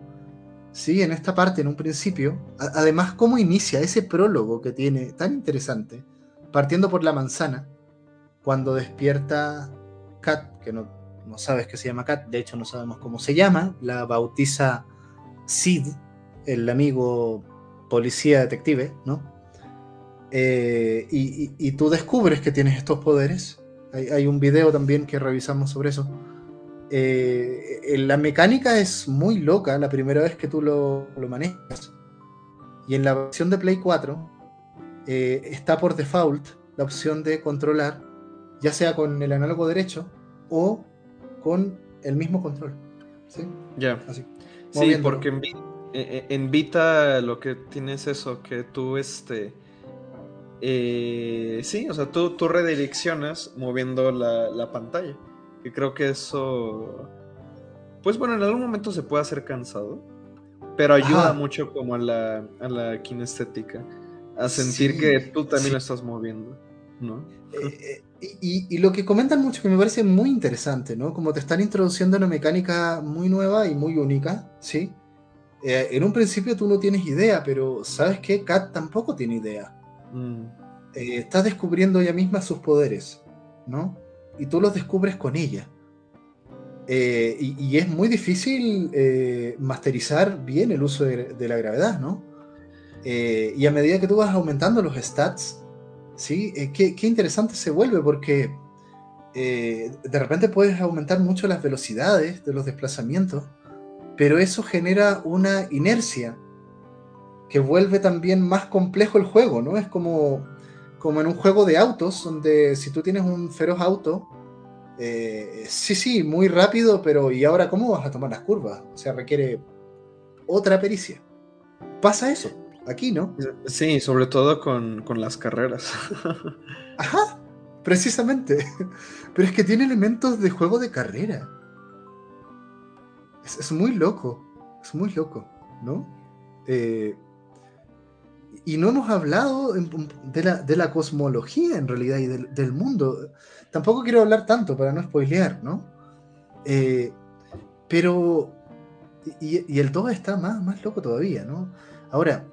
Speaker 2: Sí, en esta parte, en un principio, además cómo inicia ese prólogo que tiene tan interesante partiendo por la manzana, cuando despierta Kat, que no, no sabes que se llama Kat, de hecho no sabemos cómo se llama, la bautiza Sid, el amigo policía detective, ¿no? Eh, y, tú descubres que tienes estos poderes. Hay, un video también que revisamos sobre eso. Eh, la mecánica es muy loca la primera vez que tú lo, lo manejas. Y en la versión de Play 4 eh, está por default la opción de controlar, ya sea con el análogo derecho o con el mismo control. ¿Sí?
Speaker 3: Ya. Así. Sí, porque en, en, Vita lo que tienes eso, que tú este eh, sí, o sea, tú, tú redireccionas moviendo la, pantalla. Y creo que eso. Pues bueno, en algún momento se puede hacer cansado. Pero ayuda mucho como a la, a la kinestética. A sentir que tú también lo estás moviendo. ¿no?
Speaker 2: Eh, eh, y, lo que comentan mucho que me parece muy interesante, ¿no? Como te están introduciendo una mecánica muy nueva y muy única, ¿sí? en un principio tú no tienes idea, pero ¿sabes qué? Kat tampoco tiene idea. Mm. Eh, está descubriendo ella misma sus poderes, ¿no? Y tú los descubres con ella. Eh, y, es muy difícil eh, masterizar bien el uso de, la gravedad, ¿no? y a medida que tú vas aumentando los stats, ¿sí? Qué, interesante se vuelve porque de repente puedes aumentar mucho las velocidades de los desplazamientos, pero eso genera una inercia que vuelve también más complejo el juego, ¿no? Es como, como en un juego de autos, donde si tú tienes un feroz auto, eh, sí, sí, muy rápido, pero ¿y ahora cómo vas a tomar las curvas? O sea, requiere otra pericia. Pasa eso, aquí, ¿no?
Speaker 3: Sí, sobre todo con, las carreras.
Speaker 2: Ajá, precisamente. Pero es que tiene elementos de juego de carrera. Es, es muy loco, es muy loco, ¿no? Eh, y no hemos hablado de la, cosmología en realidad y del, mundo. Tampoco quiero hablar tanto para no spoilear, ¿no? Eh, pero. Y, el todo está más, más loco todavía, ¿no? Ahora,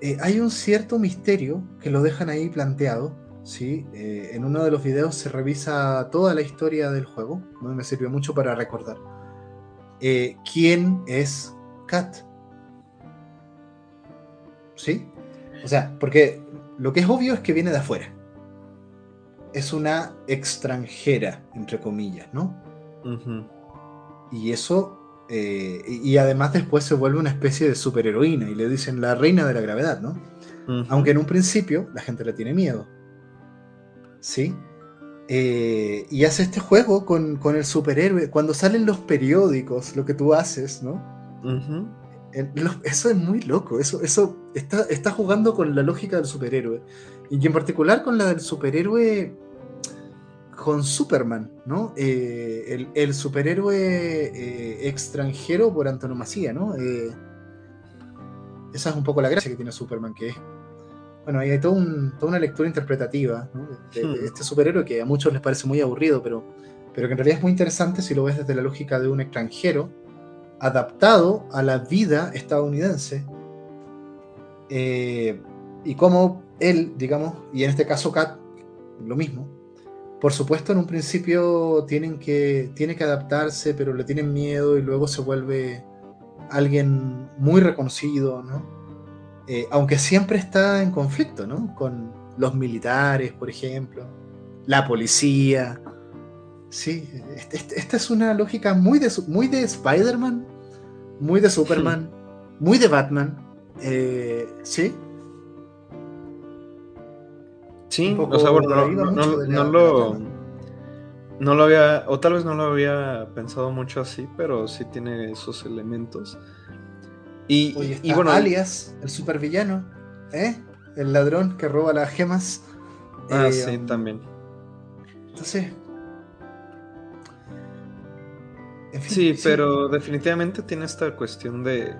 Speaker 2: eh, hay un cierto misterio que lo dejan ahí planteado. ¿sí? Eh, en uno de los videos se revisa toda la historia del juego. ¿no? Me sirvió mucho para recordar. ¿Quién es Kat? ¿Sí? O sea, porque lo que es obvio es que viene de afuera. Es una extranjera, entre comillas, ¿no? Y eso. Eh, y además después se vuelve una especie de superheroína y le dicen la reina de la gravedad, ¿no? Aunque en un principio la gente le tiene miedo. ¿Sí? Eh, y hace este juego con, el superhéroe. Cuando salen los periódicos, lo que tú haces, ¿no? Eso es muy loco, eso, eso está, está jugando con la lógica del superhéroe. Y en particular con la del superhéroe con Superman, ¿no? Eh, el, superhéroe eh, extranjero por antonomasía, ¿no? Eh, esa es un poco la gracia que tiene Superman, que es. Bueno, hay toda una lectura interpretativa de, hmm. este superhéroe que a muchos les parece muy aburrido, pero, pero que en realidad es muy interesante si lo ves desde la lógica de un extranjero adaptado a la vida estadounidense eh, y como él, digamos, y en este caso Kat, lo mismo, por supuesto en un principio tienen que, tiene que adaptarse, pero le tienen miedo y luego se vuelve alguien muy reconocido, ¿no? Eh, aunque siempre está en conflicto, ¿no? Con los militares, por ejemplo, la policía, Sí, este, este, esta es una lógica muy de, muy de Spider-Man, muy de Superman, muy de Batman. Eh, ¿Sí?
Speaker 3: Sí, o sea, bueno, no, lo, no lo había, o tal vez no lo había pensado mucho así, pero sí tiene esos elementos.
Speaker 2: Y, y bueno, alias, el supervillano, ¿eh? El ladrón que roba las gemas.
Speaker 3: Ah, eh, sí, um, también.
Speaker 2: Entonces,
Speaker 3: sí, pero definitivamente tiene esta cuestión de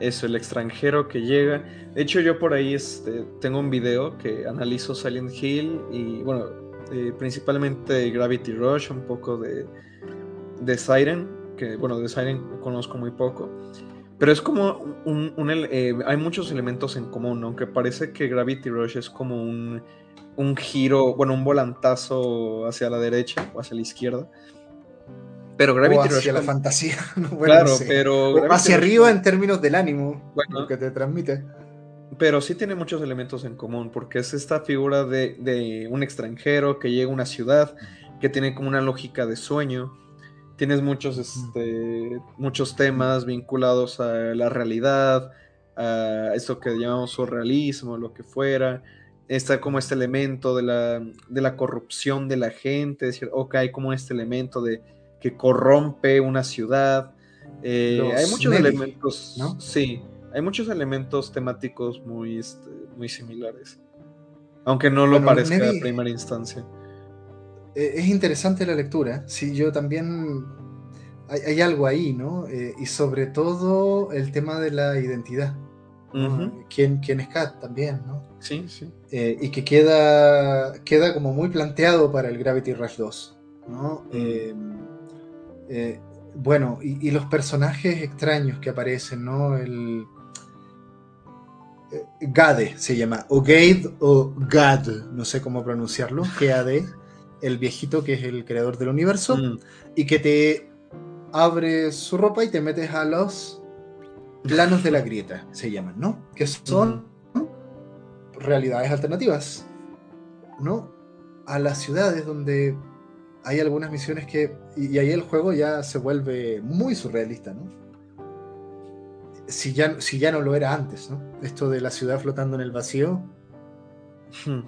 Speaker 3: eso, el extranjero que llega. De hecho, yo por ahí este, tengo un video que analizo Silent Hill y, bueno, eh, principalmente Gravity Rush, un poco de, de Siren, que, bueno, de Siren conozco muy poco. Pero es como un... Eh, hay muchos elementos en común, aunque parece que Gravity Rush es como un, un giro, bueno, un volantazo hacia la derecha o hacia la izquierda Pero Gravity
Speaker 2: o hacia la fantasía.
Speaker 3: claro, pero.
Speaker 2: O hacia arriba en términos del ánimo bueno, que te transmite.
Speaker 3: Pero sí tiene muchos elementos en común, porque es esta figura de, de un extranjero que llega a una ciudad que tiene como una lógica de sueño. Tienes muchos, este, muchos temas vinculados a la realidad, a eso que llamamos surrealismo, lo que fuera. Está como este elemento de la, de la corrupción de la gente, es decir, ok, hay como este elemento de que corrompe una ciudad. Eh, hay muchos elementos, ¿no? Sí, hay muchos elementos temáticos muy, este, muy similares. Aunque no lo parezca a primera instancia.
Speaker 2: Eh, es interesante la lectura. Sí, yo también. Hay, algo ahí, ¿no? Eh, y sobre todo el tema de la identidad. ¿Quién, es Kat también, ¿no?
Speaker 3: Sí, sí.
Speaker 2: Eh, y que queda, queda como muy planteado para el Gravity Rush 2, ¿no? Bueno, y, los personajes extraños que aparecen, ¿no? El. Gade se llama, o Gade o Gad, no sé cómo pronunciarlo, G-A-D el viejito que es el creador del universo, mm. y que te abre su ropa y te metes a los planos de la grieta, se llaman, ¿no? Que son realidades alternativas, ¿no? A las ciudades donde hay algunas misiones que... Y, ahí el juego ya se vuelve muy surrealista, ¿no? Si ya, si ya no lo era antes, ¿no? Esto de la ciudad flotando en el vacío. Hmm.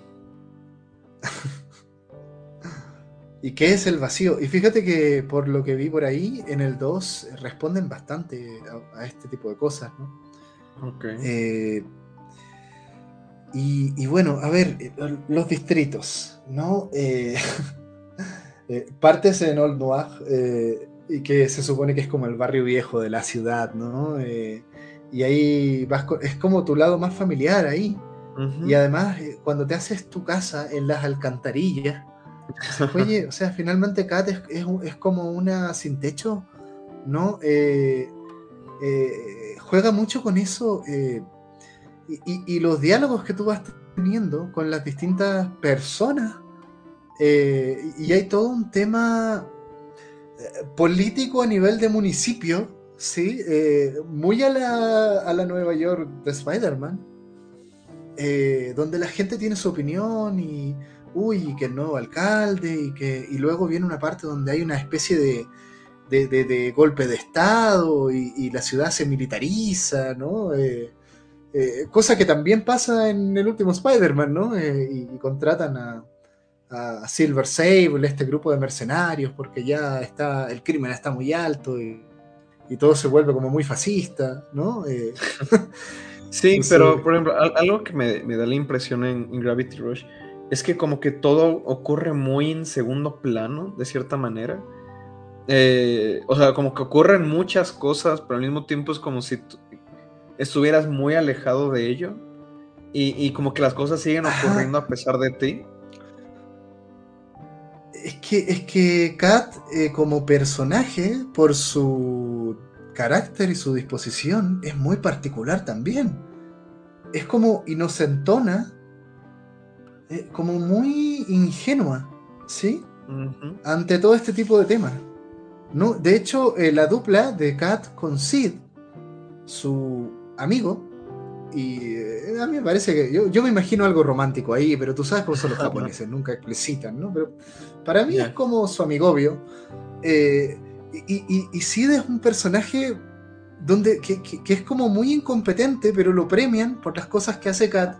Speaker 2: ¿Y qué es el vacío? Y fíjate que por lo que vi por ahí, en el 2 responden bastante a, este tipo de cosas, ¿no?
Speaker 3: Ok.
Speaker 2: Eh, y, bueno, a ver, eh, los distritos, ¿no? Eh, partes en Old Noir, y que se supone que es como el barrio viejo de la ciudad, ¿no? y ahí vas, es como tu lado más familiar ahí. Y además, cuando te haces tu casa en las alcantarillas, Oye, o sea, finalmente Kat es, como una sin techo, ¿no? Eh, eh, juega mucho con eso eh, y, los diálogos que tú vas teniendo con las distintas personas. Y hay todo un tema político a nivel de municipio, ¿sí? muy a la, a la Nueva York de Spider-Man, donde la gente tiene su opinión y uy, que el nuevo alcalde, y que y luego viene una parte donde hay una especie de, de, golpe de Estado y, la ciudad se militariza, ¿no? Eh, eh, cosa que también pasa en el último Spider-Man, ¿no? Eh, y, contratan a, a, Silver Sable, este grupo de mercenarios, porque ya está, el crimen está muy alto y, todo se vuelve como muy fascista, ¿no?
Speaker 3: sí, pero por ejemplo, algo que me, da la impresión en Gravity Rush es que como que todo ocurre muy en segundo plano, de cierta manera. Eh, o sea, como que ocurren muchas cosas, pero al mismo tiempo es como si estuvieras muy alejado de ello. Y, como que las cosas siguen ocurriendo a pesar de ti.
Speaker 2: Es que, es que Kat, eh, como personaje, por su carácter y su disposición, es muy particular también. Es como inocentona, eh, como muy ingenua, ¿sí? Ante todo este tipo de temas. No, de hecho, eh, la dupla de Kat con Sid, su amigo, y eh, a mí me parece que yo, me imagino algo romántico ahí, pero tú sabes cómo son los japoneses, nunca explicitan, ¿no? Pero para mí es como su amigovio. y, y, Sid es un personaje donde, que, que, es como muy incompetente, pero lo premian por las cosas que hace Kat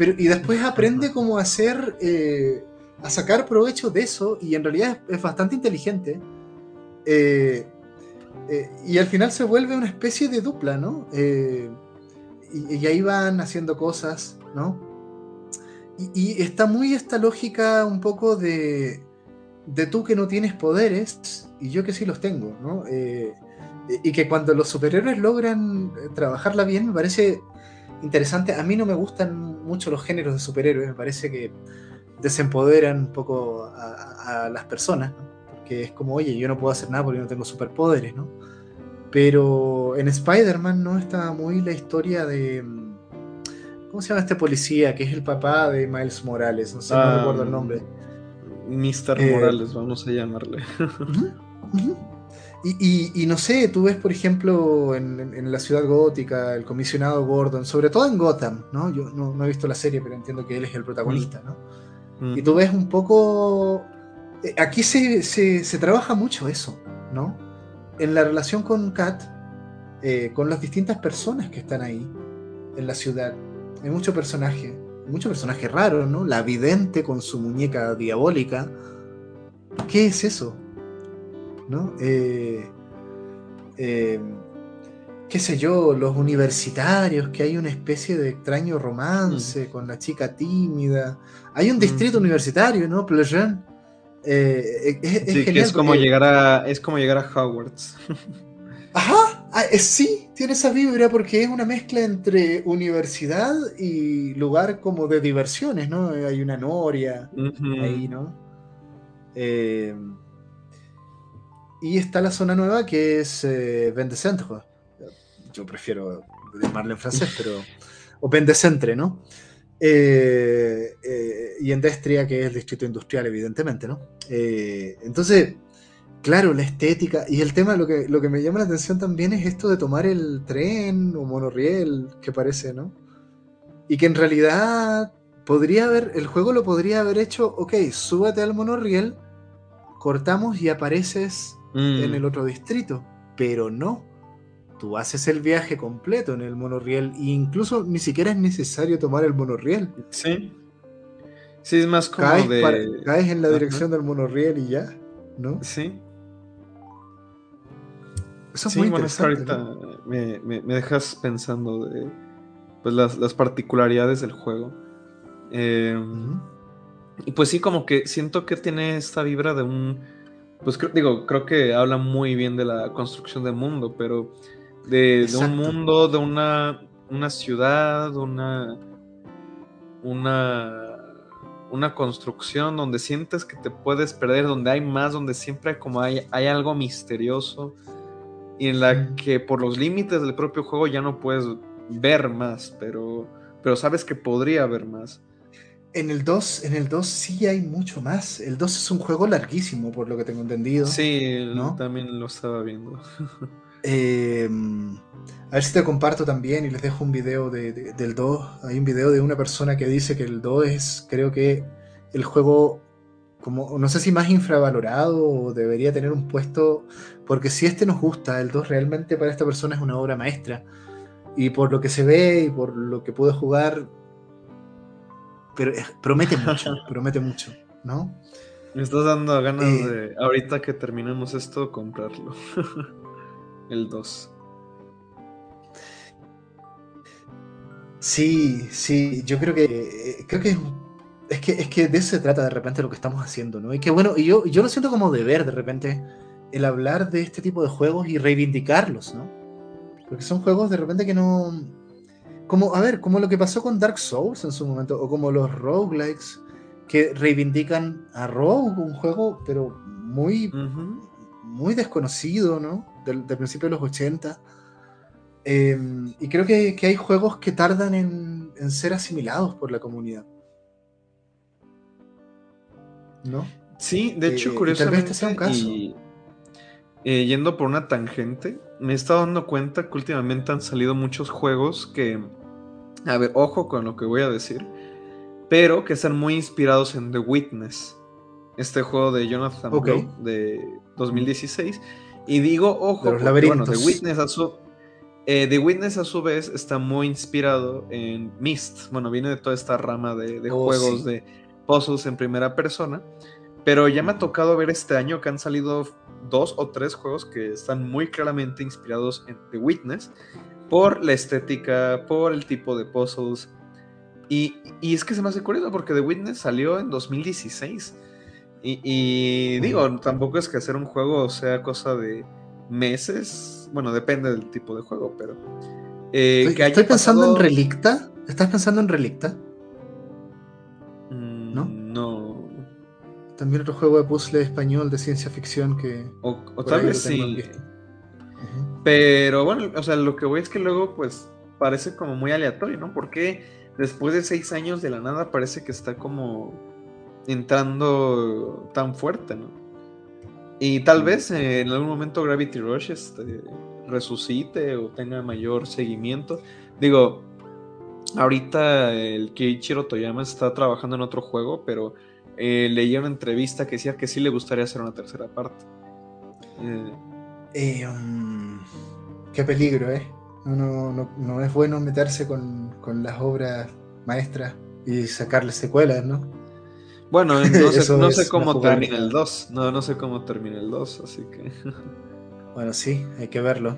Speaker 2: y después aprende cómo hacer, eh, a sacar provecho de eso, y en realidad es, bastante inteligente. Eh, eh, y al final se vuelve una especie de dupla, ¿no? Y, ahí van haciendo cosas, ¿no? Y, está muy esta lógica un poco de, de tú que no tienes poderes y yo que sí los tengo, ¿no? y que cuando los superhéroes logran trabajarla bien, me parece interesante. A mí no me gustan mucho los géneros de superhéroes, me parece que desempoderan un poco a, las personas, porque es como, oye, yo no puedo hacer nada porque no tengo superpoderes, ¿no? Pero en Spider-Man no está muy la historia de... ¿Cómo se llama este policía? Que es el papá de Miles Morales, no sé, no recuerdo el nombre.
Speaker 3: Mr. Eh, Morales, vamos a llamarle.
Speaker 2: Y, no sé, tú ves, por ejemplo, en, la ciudad gótica, el comisionado Gordon, sobre todo en Gotham, ¿no? Yo no, he visto la serie, pero entiendo que él es el protagonista, ¿no? Mm. Y tú ves un poco... Eh, aquí se, se, trabaja mucho eso, ¿no? En la relación con Kat, eh, con las distintas personas que están ahí en la ciudad. Hay muchos personajes, muchos personajes raros, ¿no? La vidente con su muñeca diabólica. ¿Qué es eso? ¿no? Eh, eh, qué sé yo, los universitarios, que hay una especie de extraño romance mm. con la chica tímida. Hay un distrito universitario, ¿no? Pleasant.
Speaker 3: Eh, es, como llegar a, es como llegar a Hogwarts.
Speaker 2: Ajá, ah, sí, tiene esa vibra porque es una mezcla entre universidad y lugar como de diversiones, ¿no? Hay una noria ahí, ¿no? Eh, y está la zona nueva que es eh, Vendecentre. Yo prefiero llamarle en francés, pero. O Vendecentre, ¿no? Eh, eh, y en Destria, que es el distrito industrial, evidentemente, ¿no? Eh, entonces, claro, la estética y el tema, lo que, lo que me llama la atención también es esto de tomar el tren o monorriel, que parece, ¿no? Y que en realidad podría haber, el juego lo podría haber hecho, ok, súbete al monorriel, cortamos y apareces en el mm. otro distrito, pero no. Tú haces el viaje completo en el monorriel e incluso ni siquiera es necesario tomar el monorriel.
Speaker 3: Sí. Sí, es más como
Speaker 2: caes,
Speaker 3: de...
Speaker 2: caes en la dirección del monorriel y ya, ¿no?
Speaker 3: Sí. Eso es muy interesante. me, dejas pensando de pues, las, particularidades del juego. Em, y pues sí, como que siento que tiene esta vibra de un pues digo, creo que habla muy bien de la construcción del mundo, pero de, un mundo, de una, una ciudad, una, una, una construcción donde sientes que te puedes perder, donde hay más, donde siempre como hay, hay algo misterioso y en la que por los límites del propio juego ya no puedes ver más, pero, pero sabes que podría haber más.
Speaker 2: En el 2, en el 2 sí hay mucho más. El 2 es un juego larguísimo, por lo que tengo entendido.
Speaker 3: Sí, también lo estaba viendo.
Speaker 2: Em, a ver si te comparto también y les dejo un video del 2. Hay un video de una persona que dice que el 2 es, creo que, el juego, como, no sé si más infravalorado o debería tener un puesto, porque si este nos gusta, el 2 realmente para esta persona es una obra maestra. Y por lo que se ve y por lo que pude jugar, pero promete mucho, promete mucho, ¿no?
Speaker 3: Me estás dando ganas eh, de, ahorita que terminemos esto, comprarlo. El 2.
Speaker 2: Sí, sí, yo creo que eh, creo que es que es que de eso se trata de repente lo que estamos haciendo, ¿no? Y que bueno, y yo, yo lo siento como deber de repente el hablar de este tipo de juegos y reivindicarlos, ¿no? Porque son juegos de repente que no como, a ver, como lo que pasó con Dark Souls en su momento, o como los roguelikes que reivindican a Rogue, un juego, pero muy, muy desconocido, ¿no? Del, principio de los 80. Em, y creo que, hay juegos que tardan en, ser asimilados por la comunidad. ¿No?
Speaker 3: Sí, de hecho, curiosamente. Este y, eh, yendo por una tangente, me he estado dando cuenta que últimamente han salido muchos juegos que a ver, ojo con lo que voy a decir, pero que están muy inspirados en The Witness, este juego de Jonathan de 2016. Y digo, ojo, bueno, The Witness a su eh, The Witness a su vez está muy inspirado en Myst. Bueno, viene de toda esta rama de, oh, juegos de puzzles en primera persona. Pero ya me ha tocado ver este año que han salido dos o tres juegos que están muy claramente inspirados en The Witness por la estética, por el tipo de puzzles. Y, es que se me hace curioso porque The Witness salió en 2016. Y, digo, tampoco es que hacer un juego sea cosa de meses. Bueno, depende del tipo de juego, pero.
Speaker 2: Eh, estoy, pensando en Relicta. ¿Estás pensando en Relicta?
Speaker 3: Mm, ¿No? No.
Speaker 2: También otro juego de puzzle español de ciencia ficción que.
Speaker 3: O, tal vez sí. Pero bueno, o sea, lo que voy es que luego, pues, parece como muy aleatorio, ¿no? Porque después de seis años de la nada parece que está como entrando tan fuerte, ¿no? Y tal vez en algún momento Gravity Rush este, resucite o tenga mayor seguimiento. Digo, ahorita el Keiichiro Toyama está trabajando en otro juego, pero eh, leí una entrevista que decía que sí le gustaría hacer una tercera parte.
Speaker 2: Eh, eh, um, qué peligro, ¿eh? No, es bueno meterse con, con, las obras maestras y sacarle secuelas, ¿no?
Speaker 3: Bueno, no sé, cómo termina el 2. No, no sé cómo termina el 2, así que.
Speaker 2: bueno, sí, hay que verlo.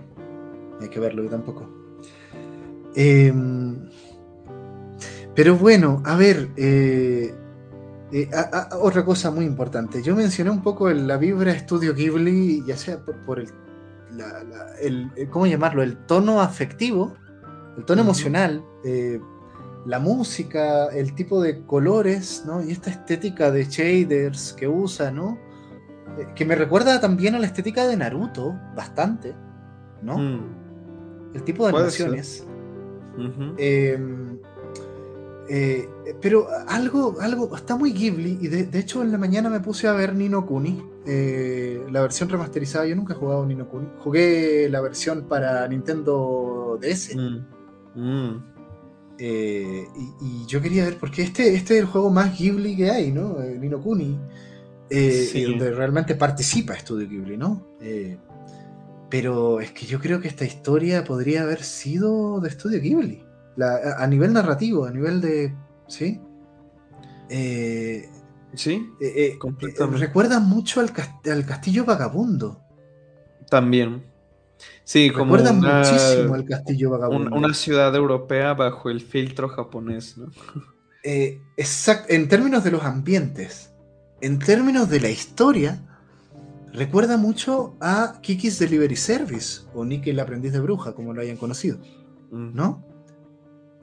Speaker 2: Hay que verlo, yo tampoco. Em, pero bueno, a ver, eh, eh, otra cosa muy importante. Yo mencioné un poco la vibra Estudio Ghibli, ya sea por, el, ¿cómo llamarlo? El tono afectivo, el tono emocional, eh, la música, el tipo de colores, ¿no? Y esta estética de shaders que usa, ¿no? Eh, que me recuerda también a la estética de Naruto, bastante, ¿no? Mm. El tipo de animaciones. Eh, pero algo, algo está muy Ghibli, y de, hecho en la mañana me puse a ver Nino Kuni, eh, la versión remasterizada. Yo nunca he jugado Nino Kuni, jugué la versión para Nintendo DS. Mm, mm. Eh, y, yo quería ver, porque este, este es el juego más Ghibli que hay, ¿no? Nino Kuni, donde realmente participa Studio Ghibli, ¿no? pero es que yo creo que esta historia podría haber sido de Studio Ghibli a nivel narrativo, a nivel de. ¿Sí?
Speaker 3: Eh, sí,
Speaker 2: eh, eh, recuerda mucho al, castillo vagabundo.
Speaker 3: También. Sí,
Speaker 2: como recuerda muchísimo al castillo vagabundo.
Speaker 3: una ciudad europea bajo el filtro japonés, ¿no?
Speaker 2: exacto, en términos de los ambientes, en términos de la historia, recuerda mucho a Kiki's Delivery Service o Nick el aprendiz de bruja, como lo hayan conocido, mm. ¿no?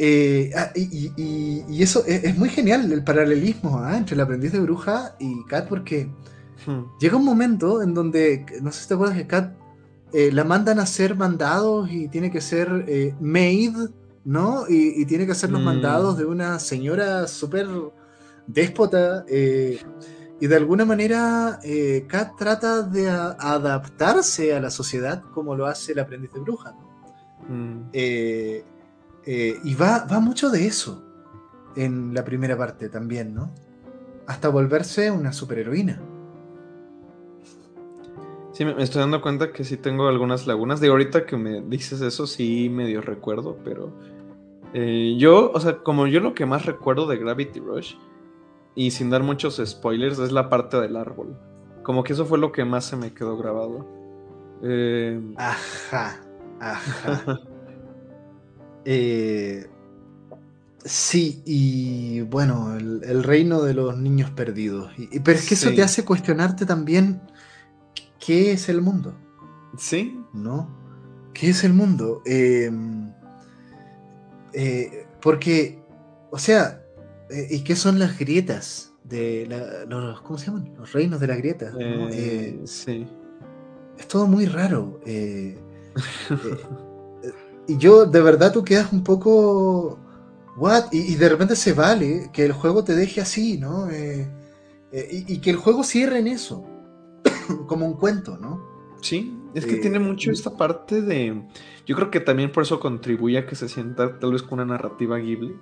Speaker 2: Eh, ah, y, eso es, muy genial, el paralelismo ¿ah? entre el aprendiz de bruja y Kat, porque hmm. llega un momento en donde, no sé si te acuerdas que Kat eh, la mandan a hacer mandados y tiene que ser eh, maid, ¿no? Y, tiene que hacer los hmm. mandados de una señora súper déspota. y de alguna manera, Kat trata de adaptarse a la sociedad como lo hace el aprendiz de bruja. ¿no? Eh, y va, va mucho de eso en la primera parte también, ¿no? Hasta volverse una superheroína.
Speaker 3: Sí, me estoy dando cuenta que sí tengo algunas lagunas. De ahorita que me dices eso, sí medio recuerdo, pero eh, yo, o sea, como yo lo que más recuerdo de Gravity Rush, y sin dar muchos spoilers, es la parte del árbol. Como que eso fue lo que más se me quedó grabado.
Speaker 2: Eh, ajá, ajá. Eh, sí, y bueno, el, reino de los niños perdidos. Y, pero es que eso te hace cuestionarte también qué es el mundo.
Speaker 3: Sí.
Speaker 2: ¿No? ¿Qué es el mundo? Em, eh, porque, o sea, eh, ¿y qué son las grietas? De los, ¿Cómo se llaman? Los reinos de las grietas.
Speaker 3: sí.
Speaker 2: Es todo muy raro. y yo, de verdad, tú quedas un poco. ¿What? Y, de repente se vale que el juego te deje así, ¿no? Eh, eh, y, que el juego cierre en eso. como un cuento, ¿no?
Speaker 3: Sí, es que tiene mucho eh, esta parte de. Yo creo que también por eso contribuye a que se sienta tal vez con una narrativa Ghibli.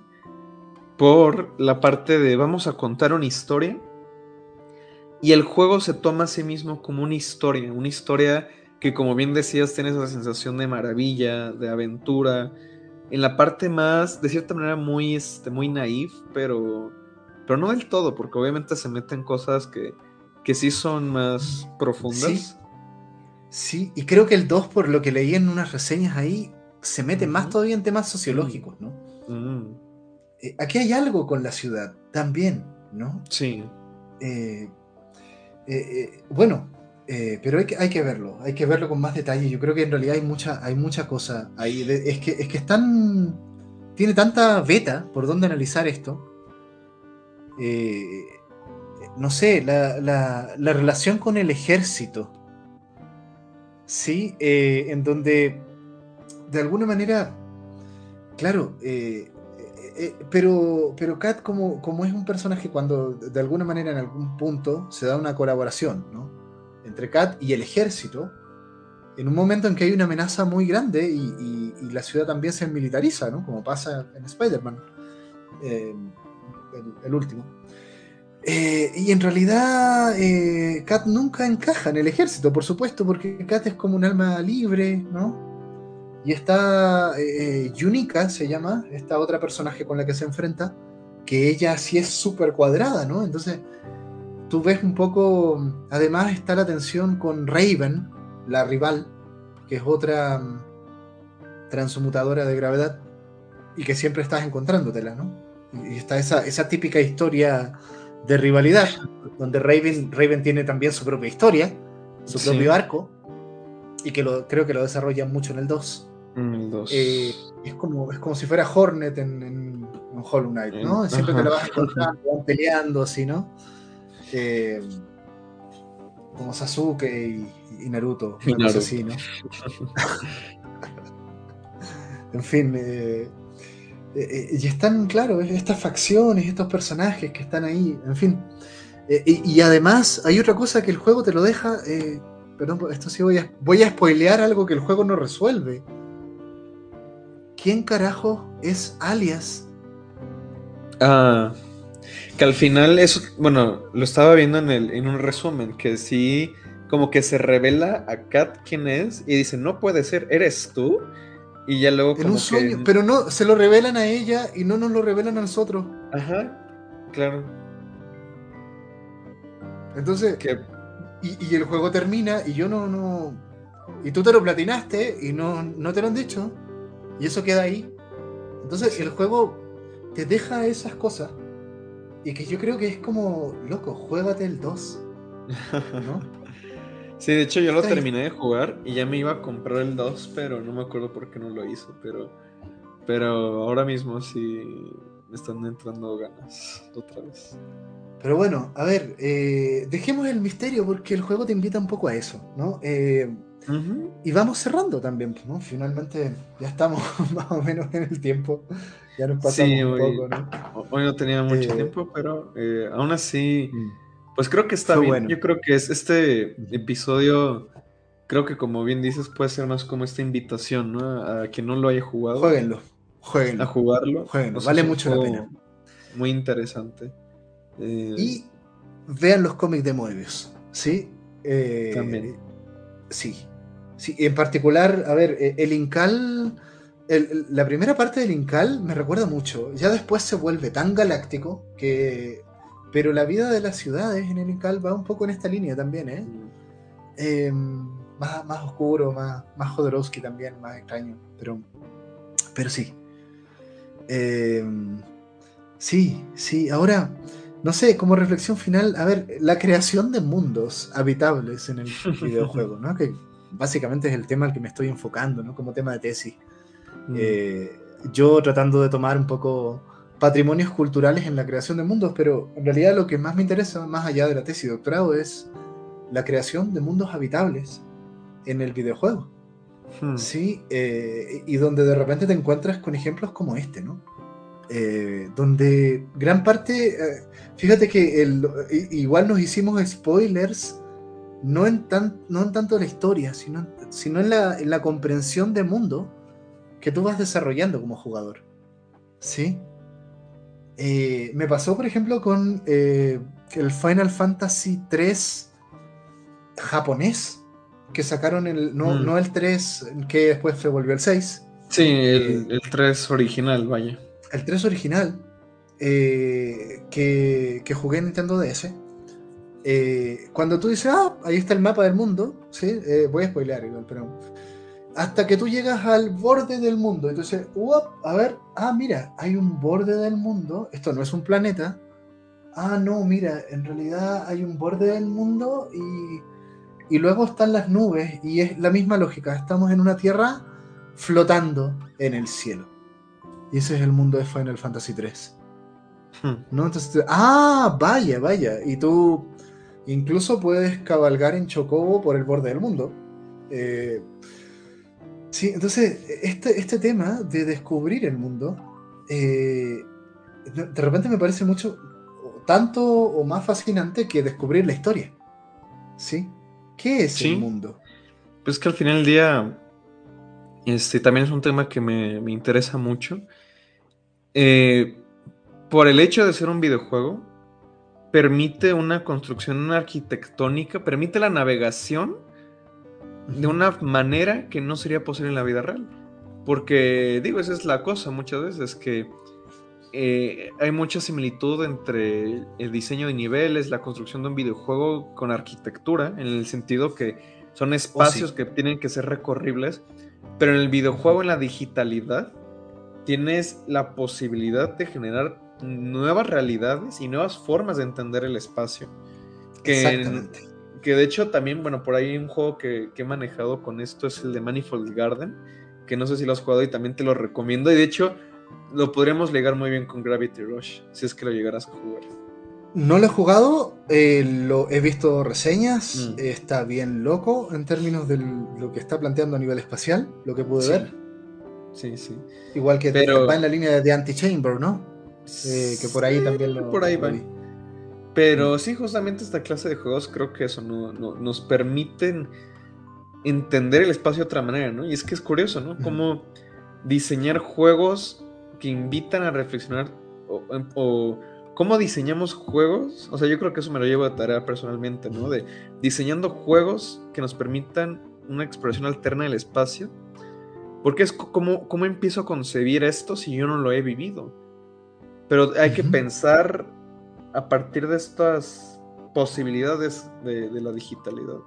Speaker 3: Por la parte de vamos a contar una historia. Y el juego se toma a sí mismo como una historia, una historia que como bien decías, tienes esa sensación de maravilla, de aventura, en la parte más, de cierta manera, muy, este, muy naif, pero, pero no del todo, porque obviamente se meten cosas que, que sí son más profundas.
Speaker 2: Sí. y creo que el 2, por lo que leí en unas reseñas ahí, se mete más todavía en temas sociológicos, ¿no? Eh, aquí hay algo con la ciudad también, ¿no?
Speaker 3: Sí.
Speaker 2: Eh, eh, bueno, pero hay que, hay que verlo, hay que verlo con más detalle. Yo creo que en realidad hay mucha, hay mucha cosa ahí. es, que, es que están, tiene tanta beta por donde analizar esto. Eh, no sé, la, la, la, relación con el ejército. Sí, eh, en donde de alguna manera, claro, pero, pero Kat como, como es un personaje cuando de alguna manera en algún punto se da una colaboración, ¿no? entre Kat y el ejército, en un momento en que hay una amenaza muy grande y, la ciudad también se militariza, ¿no? Como pasa en Spider-Man, eh, el, último. Eh, y en realidad eh, Kat nunca encaja en el ejército, por supuesto, porque Kat es como un alma libre, ¿no? Y está Yunika, se llama, esta otra personaje con la que se enfrenta, que ella sí es súper cuadrada, ¿no? Entonces, tú ves un poco, además está la tensión con Raven, la rival, que es otra mm, transmutadora de gravedad, y que siempre estás encontrándotela, ¿no? Y está esa, esa típica historia de rivalidad, donde Raven, Raven tiene también su propia historia, su propio arco, y que lo, creo que lo desarrolla mucho en el 2. Eh, es, como, es como si fuera Hornet en, en, Hollow Knight, ¿no? Siempre te la vas encontrando, van peleando así, ¿no? Eh, como Sasuke y, Naruto, así, ¿no? en fin, eh, eh, y están, claro, estas facciones, estos personajes que están ahí, en fin. Eh, y, además hay otra cosa que el juego te lo deja, perdón, esto sí voy a, voy spoilear algo que el juego no resuelve. ¿Quién carajo es Alias?
Speaker 3: Ah. Que al final eso, bueno, lo estaba viendo en, el, en un resumen, que sí, como que se revela a Kat quién es y dice, no puede ser, eres tú. Y ya luego
Speaker 2: como un sueño, pero no, se lo revelan a ella y no nos lo revelan a nosotros.
Speaker 3: Ajá, claro.
Speaker 2: Entonces, que... y, el juego termina y yo no, no... Y tú te lo platinaste y no, no te lo han dicho. Y eso queda ahí. Entonces el juego te deja esas cosas y que yo creo que es como, loco, juégate el 2. ¿no?
Speaker 3: sí, de hecho yo lo terminé de jugar y ya me iba a comprar el 2, pero no me acuerdo por qué no lo hice. Pero, pero ahora mismo sí me están entrando ganas otra vez.
Speaker 2: Pero bueno, a ver, eh, dejemos el misterio porque el juego te invita un poco a eso, ¿no? Eh, y vamos cerrando también, ¿no? Finalmente ya estamos más o menos en el tiempo. Ya nos pasamos un
Speaker 3: hoy, poco, ¿no? Hoy no tenía mucho eh, tiempo, pero eh, aún así, mm. Pues creo que está bien. Yo creo que es este episodio, creo que como bien dices, puede ser más como esta invitación, ¿no? A quien no lo haya jugado.
Speaker 2: Jueguenlo, jueguenlo.
Speaker 3: A jugarlo.
Speaker 2: Jueguenlo, vale mucho la pena.
Speaker 3: Muy interesante.
Speaker 2: Eh, y vean los cómics de Moebius, ¿sí?
Speaker 3: También.
Speaker 2: Sí, sí. En particular, a ver, el Incal la primera parte del Incal me recuerda mucho. Ya después se vuelve tan galáctico que. Pero la vida de las ciudades en el Incal va un poco en esta línea también, ¿eh? Em, más, más, oscuro, más, más Jodorowsky también, más extraño. Pero, pero sí. Em, sí, sí. Ahora, no sé, como reflexión final, a ver, la creación de mundos habitables en el videojuego, ¿no? Que básicamente es el tema al que me estoy enfocando, ¿no? Como tema de tesis. Mm. Eh, yo tratando de tomar un poco patrimonios culturales en la creación de mundos, pero en realidad lo que más me interesa, más allá de la tesis de doctorado, es la creación de mundos habitables en el videojuego. Hmm. Sí, eh, y donde de repente te encuentras con ejemplos como este, ¿no? Eh, donde gran parte, fíjate que el, igual nos hicimos spoilers, no en, tan, no en tanto la historia, sino, sino en, la, en la comprensión de mundo que tú vas desarrollando como jugador. ¿Sí? Eh, me pasó, por ejemplo, con eh, el Final Fantasy 3 japonés, que sacaron el. No, mm. no el 3 que después se volvió el 6.
Speaker 3: Sí, el, 3 eh, original, vaya.
Speaker 2: El 3 original, que, que, jugué en Nintendo DS. cuando tú dices, ah, ahí está el mapa del mundo, ¿sí? voy a spoilear igual, pero hasta que tú llegas al borde del mundo. Entonces, a ver, ah, mira, hay un borde del mundo. Esto no es un planeta. Ah, no, mira, en realidad hay un borde del mundo y, y luego están las nubes. Y es la misma lógica. Estamos en una tierra flotando en el cielo. Y ese es el mundo de Final Fantasy 3. Hmm. ¿No? Entonces, ah, vaya, vaya. Y tú incluso puedes cabalgar en Chocobo por el borde del mundo. Eh, Sí, entonces, este, este tema de descubrir el mundo, eh, de repente me parece mucho, tanto o más fascinante que descubrir la historia. ¿Sí? ¿Qué es el mundo?
Speaker 3: Pues que al final del día, este también es un tema que me, interesa mucho. Eh, por el hecho de ser un videojuego, permite una construcción arquitectónica, permite la navegación de una manera que no sería posible en la vida real. Porque, digo, esa es la cosa muchas veces, que eh, hay mucha similitud entre el diseño de niveles, la construcción de un videojuego con arquitectura, en el sentido que son espacios que tienen que ser recorribles, pero en el videojuego, en la digitalidad, tienes la posibilidad de generar nuevas realidades y nuevas formas de entender el espacio. Que, que de hecho también, bueno, por ahí un juego que, que, he manejado con esto es el de Manifold Garden, que no sé si lo has jugado y también te lo recomiendo. Y de hecho lo podríamos ligar muy bien con Gravity Rush, si es que lo llegaras a jugar.
Speaker 2: No lo he jugado, eh, lo he visto reseñas, mm. está bien loco en términos de lo que está planteando a nivel espacial, lo que pude ver.
Speaker 3: Sí, sí.
Speaker 2: Igual que Pero... va en la línea de Antichamber, ¿no? Eh, que por ahí también lo.
Speaker 3: Por ahí va. Pero sí, justamente esta clase de juegos creo que eso no, nos permiten entender el espacio de otra manera, ¿no? Y es que es curioso, ¿no? Cómo diseñar juegos que invitan a reflexionar o, cómo diseñamos juegos. O sea, yo creo que eso me lo llevo de tarea personalmente, ¿no? De diseñando juegos que nos permitan una exploración alterna del espacio. Porque es como, ¿cómo empiezo a concebir esto si yo no lo he vivido? Pero hay que pensar a partir de estas posibilidades de, la digitalidad.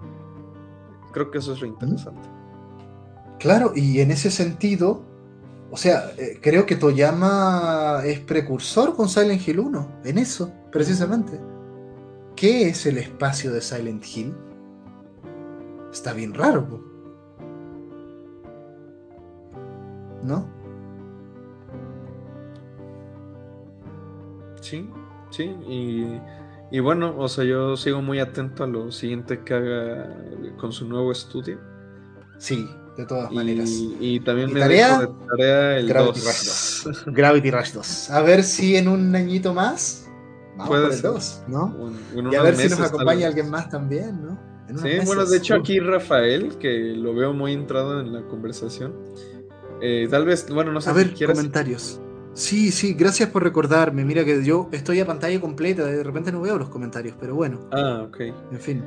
Speaker 3: Creo que eso es lo interesante.
Speaker 2: Claro, y en ese sentido, o sea, eh, creo que Toyama es precursor con Silent Hill 1, en eso, precisamente. ¿Qué es el espacio de Silent Hill? Está bien raro. ¿No?
Speaker 3: Sí, sí, y, bueno, o sea, yo sigo muy atento a lo siguiente que haga con su nuevo estudio.
Speaker 2: Sí, de todas maneras.
Speaker 3: Y, también me tarea? de tarea el
Speaker 2: Gravity Rush 2. Gravity Rush 2. A ver si en un añito más vamos por el 2, ¿no? y a ver si nos acompaña alguien más también, ¿no?
Speaker 3: Sí, bueno, de hecho aquí Rafael, que lo veo muy entrado en la conversación. Eh, tal vez, bueno, no sé
Speaker 2: a ver, comentarios. Sí, sí, gracias por recordarme. Mira que yo estoy a pantalla completa, de repente no veo los comentarios, pero bueno.
Speaker 3: Ah, ok.
Speaker 2: En fin.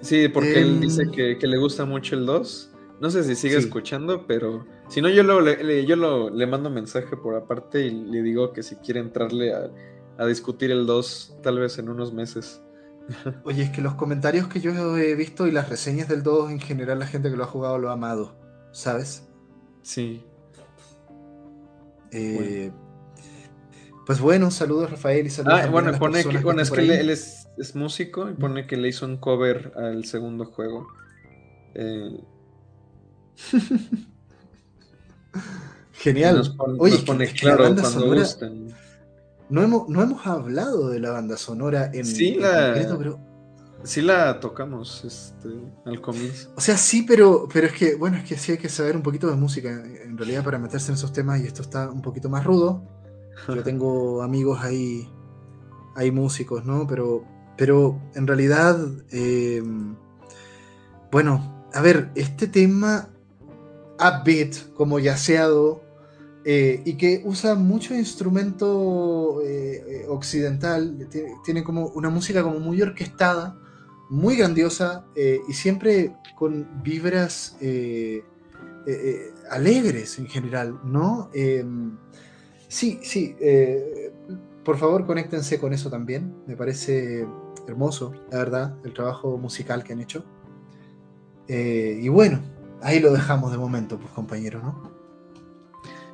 Speaker 3: Sí, porque él dice em, que, le gusta mucho el 2. No sé si sigue escuchando, pero si no, yo, lo, le, yo lo, le mando mensaje por aparte y le digo que si quiere entrarle a, a discutir el 2, tal vez en unos meses.
Speaker 2: Oye, es que los comentarios que yo he visto y las reseñas del 2 en general, la gente que lo ha jugado lo ha amado, ¿sabes?
Speaker 3: Sí.
Speaker 2: Eh, pues bueno, saludos Rafael y saludos
Speaker 3: ah, bueno, pone que, bueno, es que él, es, músico y pone que le hizo un cover al segundo juego. Eh,
Speaker 2: Genial.
Speaker 3: Oye, pone claro cuando
Speaker 2: No hemos, no hemos hablado de la banda sonora en,
Speaker 3: sí, la... pero Sí la tocamos este, al comienzo.
Speaker 2: O sea, sí, pero, pero es que, bueno, es que sí hay que saber un poquito de música, en realidad, para meterse en esos temas, y esto está un poquito más rudo. Yo tengo amigos ahí, hay músicos, ¿no? Pero, pero en realidad, em, bueno, a ver, este tema upbeat, como yaceado, eh, y que usa mucho instrumento eh, eh, occidental, tiene, como una música como muy orquestada, muy grandiosa eh, y siempre con vibras eh, eh, alegres en general, ¿no? Em, sí, sí, por favor conéctense con eso también, me parece hermoso, la verdad, el trabajo musical que han hecho. y bueno, ahí lo dejamos de momento, pues compañero, ¿no?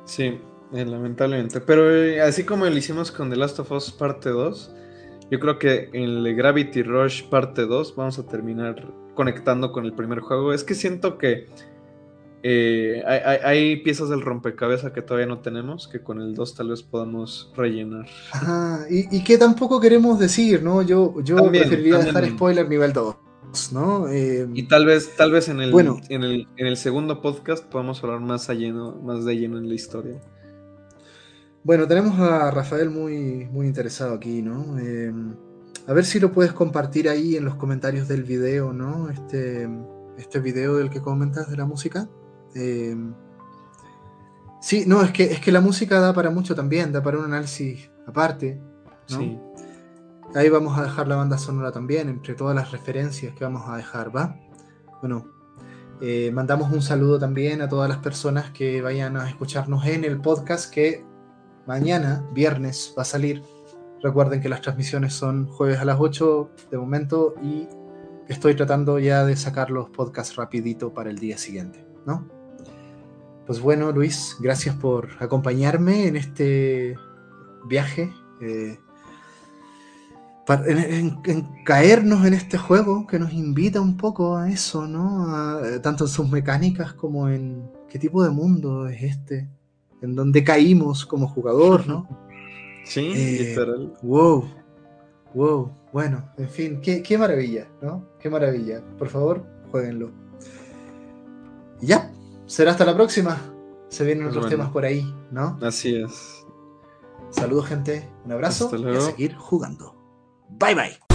Speaker 3: Sí, lamentablemente, pero así como lo hicimos con The Last of Us parte 2, yo creo que en el Gravity Rush parte 2 vamos a terminar conectando con el primer juego. Es que siento que eh, hay, piezas del rompecabezas que todavía no tenemos, que con el 2 tal vez podamos rellenar.
Speaker 2: Ajá, y, que tampoco queremos decir, ¿no? Yo, yo preferiría dejar spoiler nivel 2. ¿no?
Speaker 3: Eh, y tal vez, tal vez en el, bueno, en el, en el segundo podcast podamos hablar más, lleno, más de lleno en la historia.
Speaker 2: Bueno, tenemos a Rafael muy, muy interesado aquí, ¿no? Em, a ver si lo puedes compartir ahí en los comentarios del video, ¿no? Este, este video del que comentas de la música. Eh, sí, no, es que, es que la música da para mucho también, da para un análisis aparte. Sí. Ahí vamos a dejar la banda sonora también, entre todas las referencias que vamos a dejar, ¿va? Bueno, eh, mandamos un saludo también a todas las personas que vayan a escucharnos en el podcast que mañana, viernes, va a salir. Recuerden que las transmisiones son jueves a las 8 de momento y estoy tratando ya de sacar los podcasts rapidito para el día siguiente, ¿no? Pues bueno, Luis, gracias por acompañarme en este viaje. Eh, en, caernos en este juego que nos invita un poco a eso, ¿no? tanto en sus mecánicas como en qué tipo de mundo es este, en donde caímos como jugador, ¿no?
Speaker 3: Sí, eh, literal.
Speaker 2: Wow, wow, bueno, en fin, qué, qué, maravilla, ¿no? Qué maravilla. Por favor, jueguenlo. Y ya, será hasta la próxima. Se vienen otros temas por ahí, ¿no?
Speaker 3: Así es.
Speaker 2: Saludos, gente. Un abrazo y a seguir jugando. Bye bye.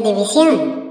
Speaker 1: División.